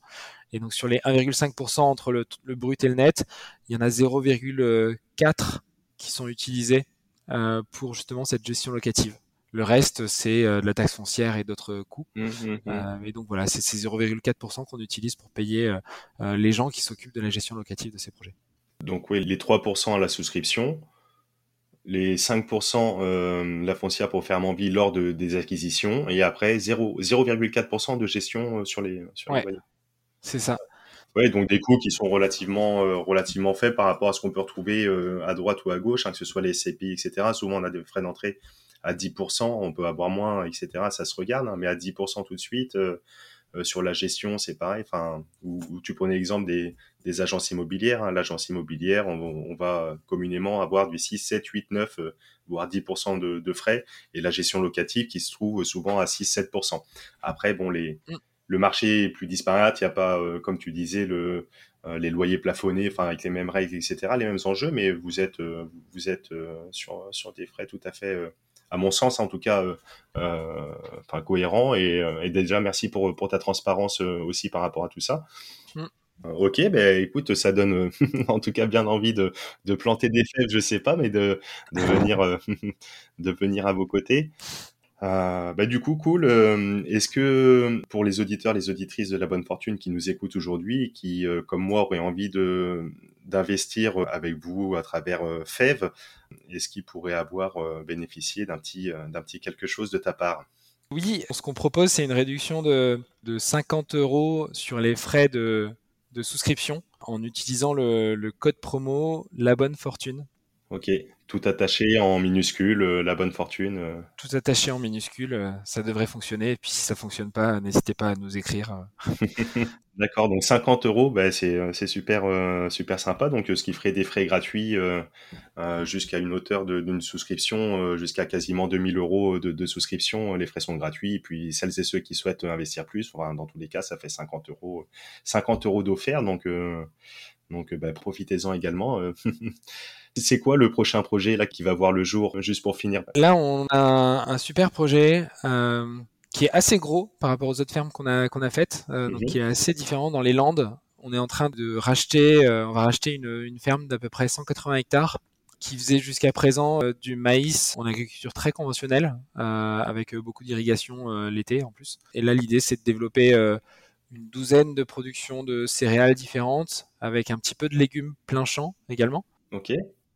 Et donc sur les 1,5% entre le, brut et le net, il y en a 0,4 qui sont utilisés euh, pour justement cette gestion locative. Le reste, c'est euh, de la taxe foncière et d'autres coûts. Mmh, mmh, mmh. et donc voilà, c'est ces 0,4% qu'on utilise pour payer les gens qui s'occupent de la gestion locative de ces projets. Donc oui, les 3% à la souscription, les 5% euh, la foncière pour faire vie lors de, des acquisitions et après 0,4% de gestion euh, sur les sur ouais, C'est ça. Ouais, donc des coûts qui sont relativement euh, relativement faibles par rapport à ce qu'on peut retrouver euh, à droite ou à gauche, hein, que ce soit les CPI, etc. Souvent on a des frais d'entrée à 10%, on peut avoir moins, etc. Ça se regarde, hein, mais à 10% tout de suite, euh, sur la gestion, c'est pareil. Enfin, où, tu prenais l'exemple des, des, agences immobilières. Hein. L'agence immobilière, on, va communément avoir du 6, 7, 8, 9, voire 10% de, de, frais. Et la gestion locative qui se trouve souvent à 6, 7%. Après, bon, les, mm. le marché est plus disparate. Il n'y a pas, euh, comme tu disais, le, euh, les loyers plafonnés, enfin avec les mêmes règles, etc., les mêmes enjeux, mais vous êtes, vous êtes sur, sur des frais tout à fait à mon sens en tout cas, euh, euh, enfin cohérent. Euh, et, déjà merci pour pour ta transparence aussi par rapport à tout ça. Mm. Ok, ben écoute, ça donne en tout cas bien envie de, de planter des fèves, je sais pas, mais de, de venir de venir à vos côtés. Euh, bah du coup, cool. Est-ce que pour les auditeurs, les auditrices de la bonne fortune qui nous écoutent aujourd'hui, qui comme moi auraient envie de d'investir avec vous à travers FEV, est-ce qu'ils pourraient avoir bénéficié d'un petit, d'un petit quelque chose de ta part? Oui, ce qu'on propose, c'est une réduction de, de 50 euros sur les frais de, de souscription en utilisant le, le code promo La Bonne Fortune. Ok, tout attaché en minuscule, euh, la bonne fortune. Euh. Tout attaché en minuscule, euh, ça devrait fonctionner. Et puis si ça fonctionne pas, n'hésitez pas à nous écrire. D'accord, donc 50 euros, bah, c'est super super sympa. Donc ce qui ferait des frais gratuits jusqu'à une hauteur d'une souscription, jusqu'à quasiment 2000 euros de, souscription, les frais sont gratuits. Et puis celles et ceux qui souhaitent investir plus, dans tous les cas, ça fait 50 euros 50 euros d'offert. Donc donc bah, profitez-en également. C'est quoi le prochain projet là qui va voir le jour juste pour finir? Là, on a un, super projet euh, qui est assez gros par rapport aux autres fermes qu'on a qu'on a faites, euh, donc mhm. qui est assez différent dans les Landes. On est en train de racheter, euh, on va racheter une, une ferme d'à peu près 180 hectares qui faisait jusqu'à présent du maïs en agriculture très conventionnelle, avec beaucoup d'irrigation l'été en plus. Et là, l'idée, c'est de développer une douzaine de productions de céréales différentes, avec un petit peu de légumes plein champ également. Ok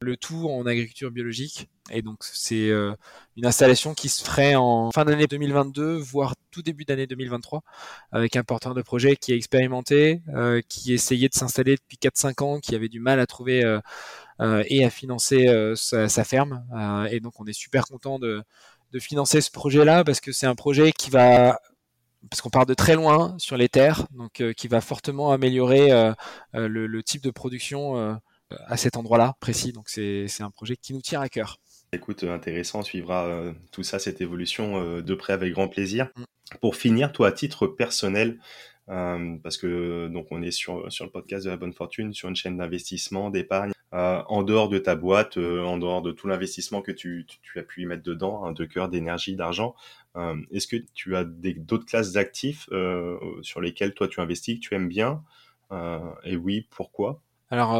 le tout en agriculture biologique. Et donc c'est euh, une installation qui se ferait en fin d'année 2022, voire tout début d'année 2023, avec un porteur de projet qui est expérimenté, euh, qui essayait de s'installer depuis 4-5 ans, qui avait du mal à trouver euh, et à financer sa, ferme. et donc on est super content de, financer ce projet-là parce que c'est un projet qui va parce qu'on part de très loin sur les terres, donc qui va fortement améliorer le, type de production à cet endroit-là précis. Donc c'est un projet qui nous tient à cœur. Écoute, intéressant, on suivra euh, tout ça, cette évolution euh, de près avec grand plaisir. Mm. Pour finir, toi, à titre personnel, euh, parce que donc on est sur, sur le podcast de la bonne fortune, sur une chaîne d'investissement, d'épargne, en dehors de ta boîte, en dehors de tout l'investissement que tu, tu, as pu y mettre dedans, hein, de cœur, d'énergie, d'argent, est-ce que tu as d'autres classes d'actifs sur lesquelles toi tu investis, que tu aimes bien Et oui, pourquoi? Alors,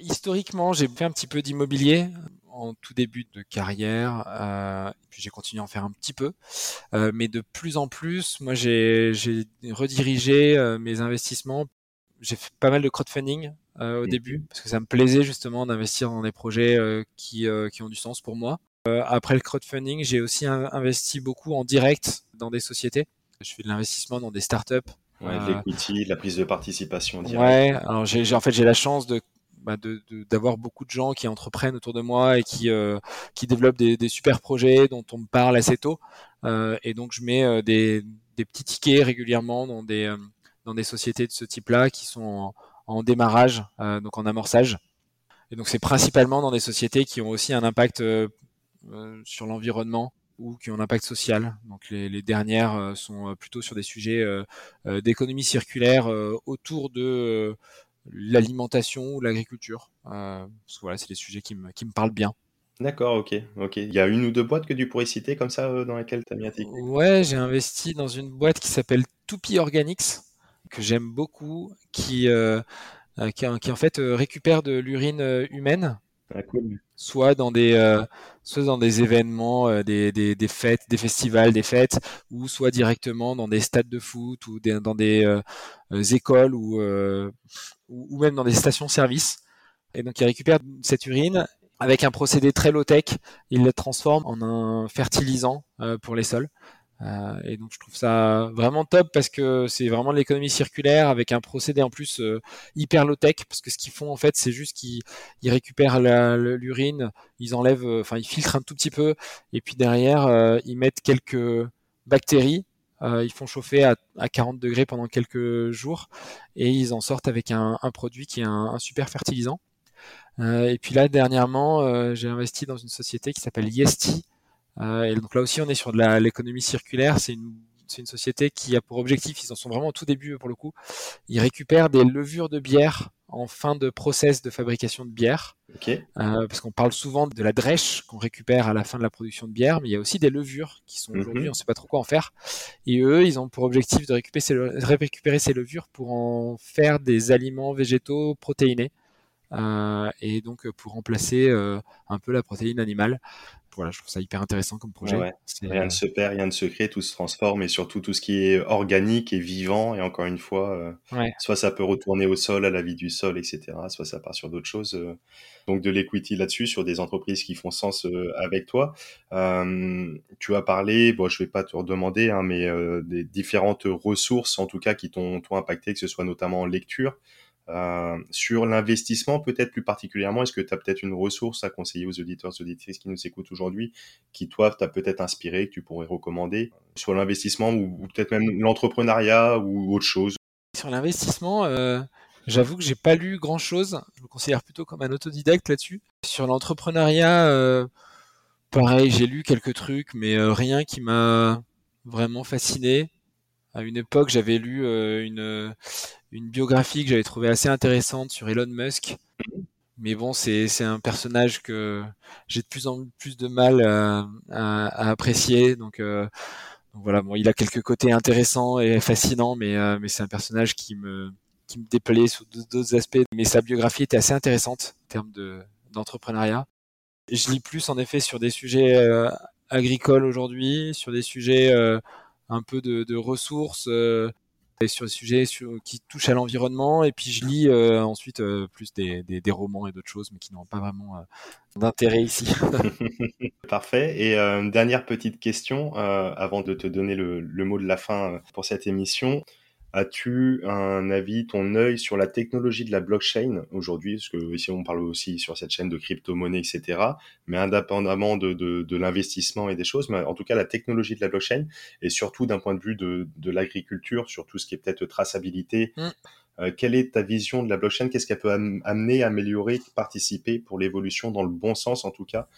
historiquement, j'ai fait un petit peu d'immobilier en tout début de carrière, euh, puis j'ai continué à en faire un petit peu, euh, mais de plus en plus, moi j'ai redirigé euh, mes investissements. J'ai fait pas mal de crowdfunding au début parce que ça me plaisait justement d'investir dans des projets qui, qui ont du sens pour moi. après le crowdfunding, j'ai aussi investi beaucoup en direct dans des sociétés. Je fais de l'investissement dans des startups. Ouais, de l'equity, de la prise de participation. Directe. Ouais, alors j'ai en fait j'ai la chance de bah, d'avoir beaucoup de gens qui entreprennent autour de moi et qui, euh, qui développent des, super projets dont on me parle assez tôt. Euh, et donc je mets euh, des, petits tickets régulièrement dans des, dans des sociétés de ce type-là qui sont en, démarrage, donc en amorçage. Et donc c'est principalement dans des sociétés qui ont aussi un impact sur l'environnement ou qui ont un impact social. Donc les dernières sont plutôt sur des sujets d'économie circulaire autour de l'alimentation ou l'agriculture. parce que voilà, c'est des sujets qui me, qui me parlent bien. D'accord, ok, ok. Il y a une ou deux boîtes que tu pourrais citer comme ça dans lesquelles tu as mis un ticket Ouais, j'ai investi dans une boîte qui s'appelle Toupie Organics, que j'aime beaucoup, qui, qui, qui, en fait récupère de l'urine humaine ah, soit dans des euh, soit dans des événements, euh, des, fêtes, des festivals, des fêtes, ou soit directement dans des stades de foot ou dans des euh, écoles ou, ou même dans des stations-service. Et donc il récupère cette urine avec un procédé très low tech, il la transforme en un fertilisant pour les sols. Euh, et donc je trouve ça vraiment top parce que c'est vraiment de l'économie circulaire avec un procédé en plus euh, hyper low tech parce que ce qu'ils font en fait c'est juste qu'ils récupèrent l'urine, ils enlèvent, euh, enfin ils filtrent un tout petit peu et puis derrière ils mettent quelques bactéries, ils font chauffer à, à, 40 degrés pendant quelques jours et ils en sortent avec un, produit qui est un, un super fertilisant. et puis là dernièrement j'ai investi dans une société qui s'appelle Yesti et donc là aussi, on est sur de l'économie circulaire. C'est une, une, société qui a pour objectif, ils en sont vraiment au tout début pour le coup, ils récupèrent des levures de bière en fin de process de fabrication de bière. Okay. Euh, parce qu'on parle souvent de la drèche qu'on récupère à la fin de la production de bière, mais il y a aussi des levures qui sont aujourd'hui, mm-hmm. on ne sait pas trop quoi en faire. Et eux, ils ont pour objectif de récupérer ces, récupérer ces levures pour en faire des aliments végétaux protéinés. Euh, et donc pour remplacer euh, un peu la protéine animale voilà, je trouve ça hyper intéressant comme projet. Rien ne se perd, rien ne se crée, tout se transforme et surtout tout ce qui est organique et vivant. Et encore une fois, euh, soit ça peut retourner au sol, à la vie du sol, etc. Soit ça part sur d'autres choses. Euh. donc de l'equity là-dessus sur des entreprises qui font sens euh, avec toi. tu as parlé, bon, je vais pas te redemander, hein, mais des différentes ressources en tout cas qui t'ont impacté, que ce soit notamment en lecture. Euh, sur l'investissement, peut-être plus particulièrement, est-ce que tu as peut-être une ressource à conseiller aux auditeurs, aux auditrices qui nous écoutent aujourd'hui, qui toi t'a peut-être inspiré, que tu pourrais recommander sur l'investissement ou, peut-être même l'entrepreneuriat ou autre chose? Sur l'investissement, euh, j'avoue que j'ai pas lu grand-chose. Je me considère plutôt comme un autodidacte là-dessus. Sur l'entrepreneuriat, euh, pareil, j'ai lu quelques trucs, mais rien qui m'a vraiment fasciné. À une époque, j'avais lu une une biographie que j'avais trouvé assez intéressante sur Elon Musk. Mais bon, c'est un personnage que j'ai de plus en plus de mal à, à, apprécier. Donc, euh, voilà, bon, il a quelques côtés intéressants et fascinants, mais, euh, mais c'est un personnage qui me, qui me déplaît sous d'autres aspects. Mais sa biographie était assez intéressante en termes d'entrepreneuriat. je lis plus en effet sur des sujets euh, agricoles aujourd'hui, sur des sujets euh, un peu de, ressources sur des sujets qui touchent à l'environnement et puis je lis euh, ensuite euh, plus des, romans et d'autres choses mais qui n'ont pas vraiment euh, d'intérêt ici. Parfait. Et une dernière petite question avant de te donner le mot de la fin pour cette émission. As-tu un avis, ton œil sur la technologie de la blockchain aujourd'hui? Parce que ici, on parle aussi sur cette chaîne de crypto-monnaie, etc. Mais indépendamment de, de, de l'investissement et des choses, mais en tout cas, la technologie de la blockchain, et surtout d'un point de vue de, de l'agriculture, sur tout ce qui est peut-être traçabilité, mmh. Euh, quelle est ta vision de la blockchain? Qu'est-ce qu'elle peut amener, améliorer, participer pour l'évolution dans le bon sens, en tout cas,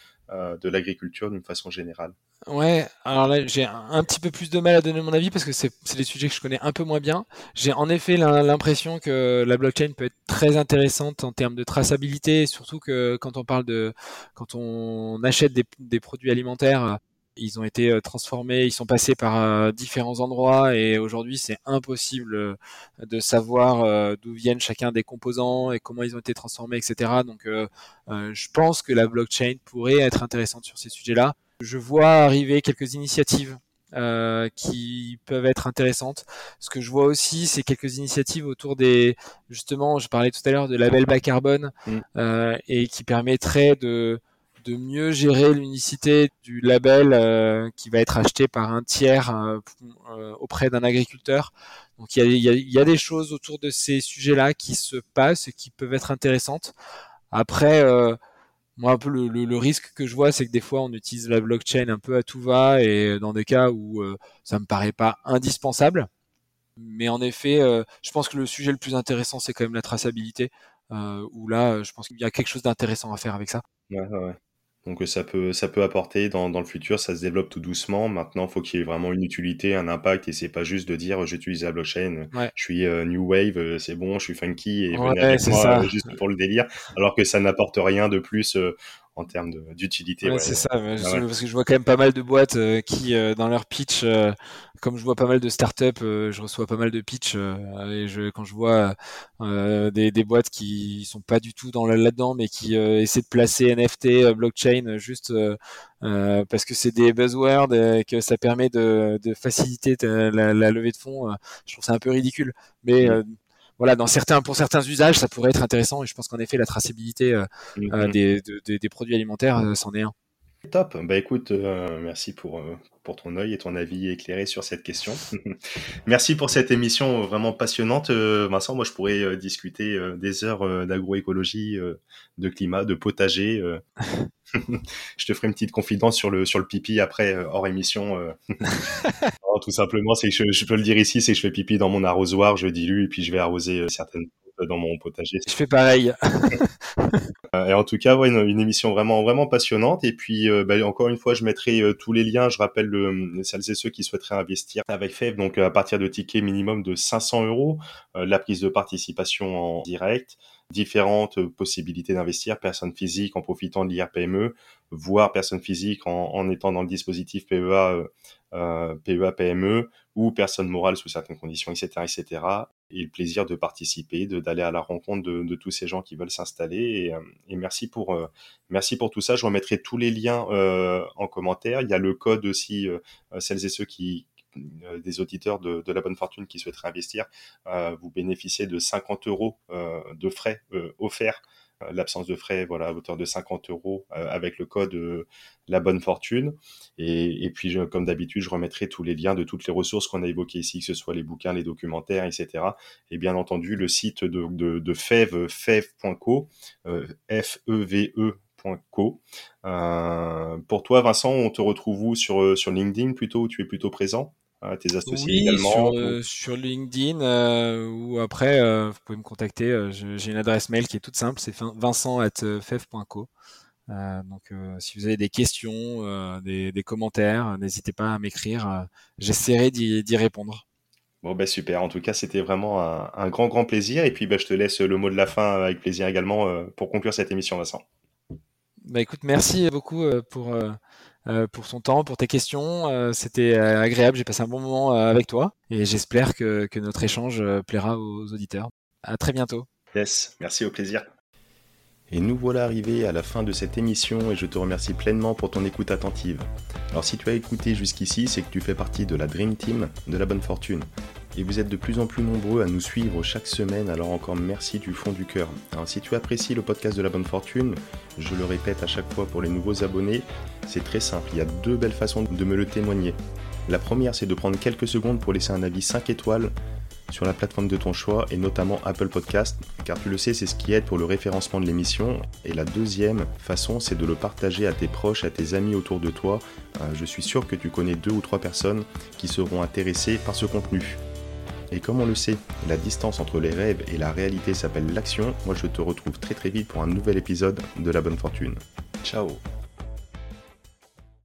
de l'agriculture d'une façon générale Ouais, alors là, j'ai un petit peu plus de mal à donner mon avis parce que c'est des sujets que je connais un peu moins bien. J'ai en effet l'impression que la blockchain peut être très intéressante en termes de traçabilité, surtout que quand on parle de, quand on achète des produits alimentaires, ils ont été euh, transformés, ils sont passés par euh, différents endroits et aujourd'hui c'est impossible euh, de savoir d'où viennent chacun des composants et comment ils ont été transformés, etc. Donc je pense que la blockchain pourrait être intéressante sur ces sujets-là. Je vois arriver quelques initiatives euh, qui peuvent être intéressantes. Ce que je vois aussi, c'est quelques initiatives autour des, justement, je parlais tout à l'heure de label bas carbone mm. euh, et qui permettraient de de mieux gérer l'unicité du label euh, qui va être acheté par un tiers euh, euh, auprès d'un agriculteur. Donc il y a, des choses autour de ces sujets-là qui se passent et qui peuvent être intéressantes. Après, moi un peu le, risque que je vois, c'est que des fois on utilise la blockchain un peu à tout va et dans des cas où ça me paraît pas indispensable. Mais en effet, je pense que le sujet le plus intéressant, c'est quand même la traçabilité. où là, je pense qu'il y a quelque chose d'intéressant à faire avec ça. Ouais, ouais. Donc euh, ça peut, ça peut apporter dans, dans le futur, ça se développe tout doucement. Maintenant, il faut qu'il y ait vraiment une utilité, un impact, et c'est pas juste de dire j'utilise la blockchain, je suis euh, new wave, c'est bon, je suis funky et venez avec moi juste pour le délire, alors que ça n'apporte rien de plus en termes d'utilité. Ouais, c'est ça, parce que je vois quand même pas mal de boîtes euh, qui, euh, dans leur pitch, euh, comme je vois pas mal de startups, je reçois pas mal de pitch et je, quand je vois des, des, boîtes qui sont pas du tout dans là-dedans, mais qui essaient de placer NFT, blockchain, juste parce que c'est des buzzwords et que ça permet de, de faciliter la, la, levée de fonds, je trouve ça un peu ridicule. Mais mmh voilà, dans certains, pour certains usages, ça pourrait être intéressant. Et je pense qu'en effet, la traçabilité euh, euh, mm-hmm. des, produits alimentaires, euh, c'en est un. Top. Bah écoute, merci pour, pour ton œil et ton avis éclairé sur cette question. merci pour cette émission vraiment passionnante. Vincent, moi je pourrais discuter des heures d'agroécologie, de climat, de potager. je te ferai une petite confidence sur le, sur le pipi après, hors émission. Tout simplement, c'est que je, peux le dire ici, c'est que je fais pipi dans mon arrosoir, je dilue et puis je vais arroser euh, certaines dans mon potager. Je fais pareil. Euh, et en tout cas, ouais, une, émission vraiment vraiment passionnante. Et puis, euh, bah, encore une fois, je mettrai tous les liens. Je rappelle le, celles et ceux qui souhaiteraient investir avec FEV, donc à partir de tickets minimum de 500 euros, la prise de participation en direct, différentes possibilités d'investir, personnes physiques en profitant de l'IRPME, voire personnes physiques en, étant dans le dispositif PEA, euh, PEA PME, ou personnes morales sous certaines conditions, etc., etc. Et le plaisir de participer, d'aller à la rencontre de, tous ces gens qui veulent s'installer. Et, euh, merci pour euh, merci pour tout ça. Je remettrai tous les liens euh, en commentaire. Il y a le code aussi, celles et ceux qui, euh, des auditeurs de, la bonne fortune qui souhaiteraient investir, euh, vous bénéficiez de 50 euros euh, de frais offerts. L'absence de frais voilà à hauteur de 50 euros avec le code la bonne fortune. Et, puis comme d'habitude je remettrai tous les liens de toutes les ressources qu'on a évoquées ici que ce soit les bouquins les documentaires etc et bien entendu le site de, de, fev fev.co f e v e pour toi, Vincent, on te retrouve où? Sur, sur LinkedIn plutôt, où tu es plutôt présent? Tes associés également sur, euh, sur LinkedIn euh, ou après euh, vous pouvez me contacter j'ai une adresse mail qui est toute simple c'est vincent@fef.co donc si vous avez des questions des, des, commentaires n'hésitez pas à m'écrire j'essaierai d'y répondre Bon, ben super. En tout cas, c'était vraiment un, un, grand, grand plaisir. Et puis, ben, je te laisse le mot de la fin avec plaisir également pour conclure cette émission, Vincent. Bah, écoute, merci beaucoup pour euh, pour son temps, pour tes questions. Euh, c'était euh, agréable, j'ai passé un bon moment avec toi et j'espère que, que, notre échange plaira aux auditeurs. À très bientôt. Yes, merci, au plaisir. Et nous voilà arrivés à la fin de cette émission et je te remercie pleinement pour ton écoute attentive. Alors si tu as écouté jusqu'ici, c'est que tu fais partie de la Dream Team de la bonne fortune et vous êtes de plus en plus nombreux à nous suivre chaque semaine, alors encore merci du fond du cœur. Alors si tu apprécies le podcast de la bonne fortune, je le répète à chaque fois pour les nouveaux abonnés, c'est très simple, il y a deux belles façons de me le témoigner. La première, c'est de prendre quelques secondes pour laisser un avis 5 étoiles sur la plateforme de ton choix et notamment Apple Podcast, car tu le sais, c'est ce qui aide pour le référencement de l'émission. Et la deuxième façon, c'est de le partager à tes proches, à tes amis autour de toi. Euh, je suis sûr que tu connais deux ou trois personnes qui seront intéressées par ce contenu. Et comme on le sait, la distance entre les rêves et la réalité s'appelle l'action. Moi, je te retrouve très très vite pour un nouvel épisode de La Bonne Fortune. Ciao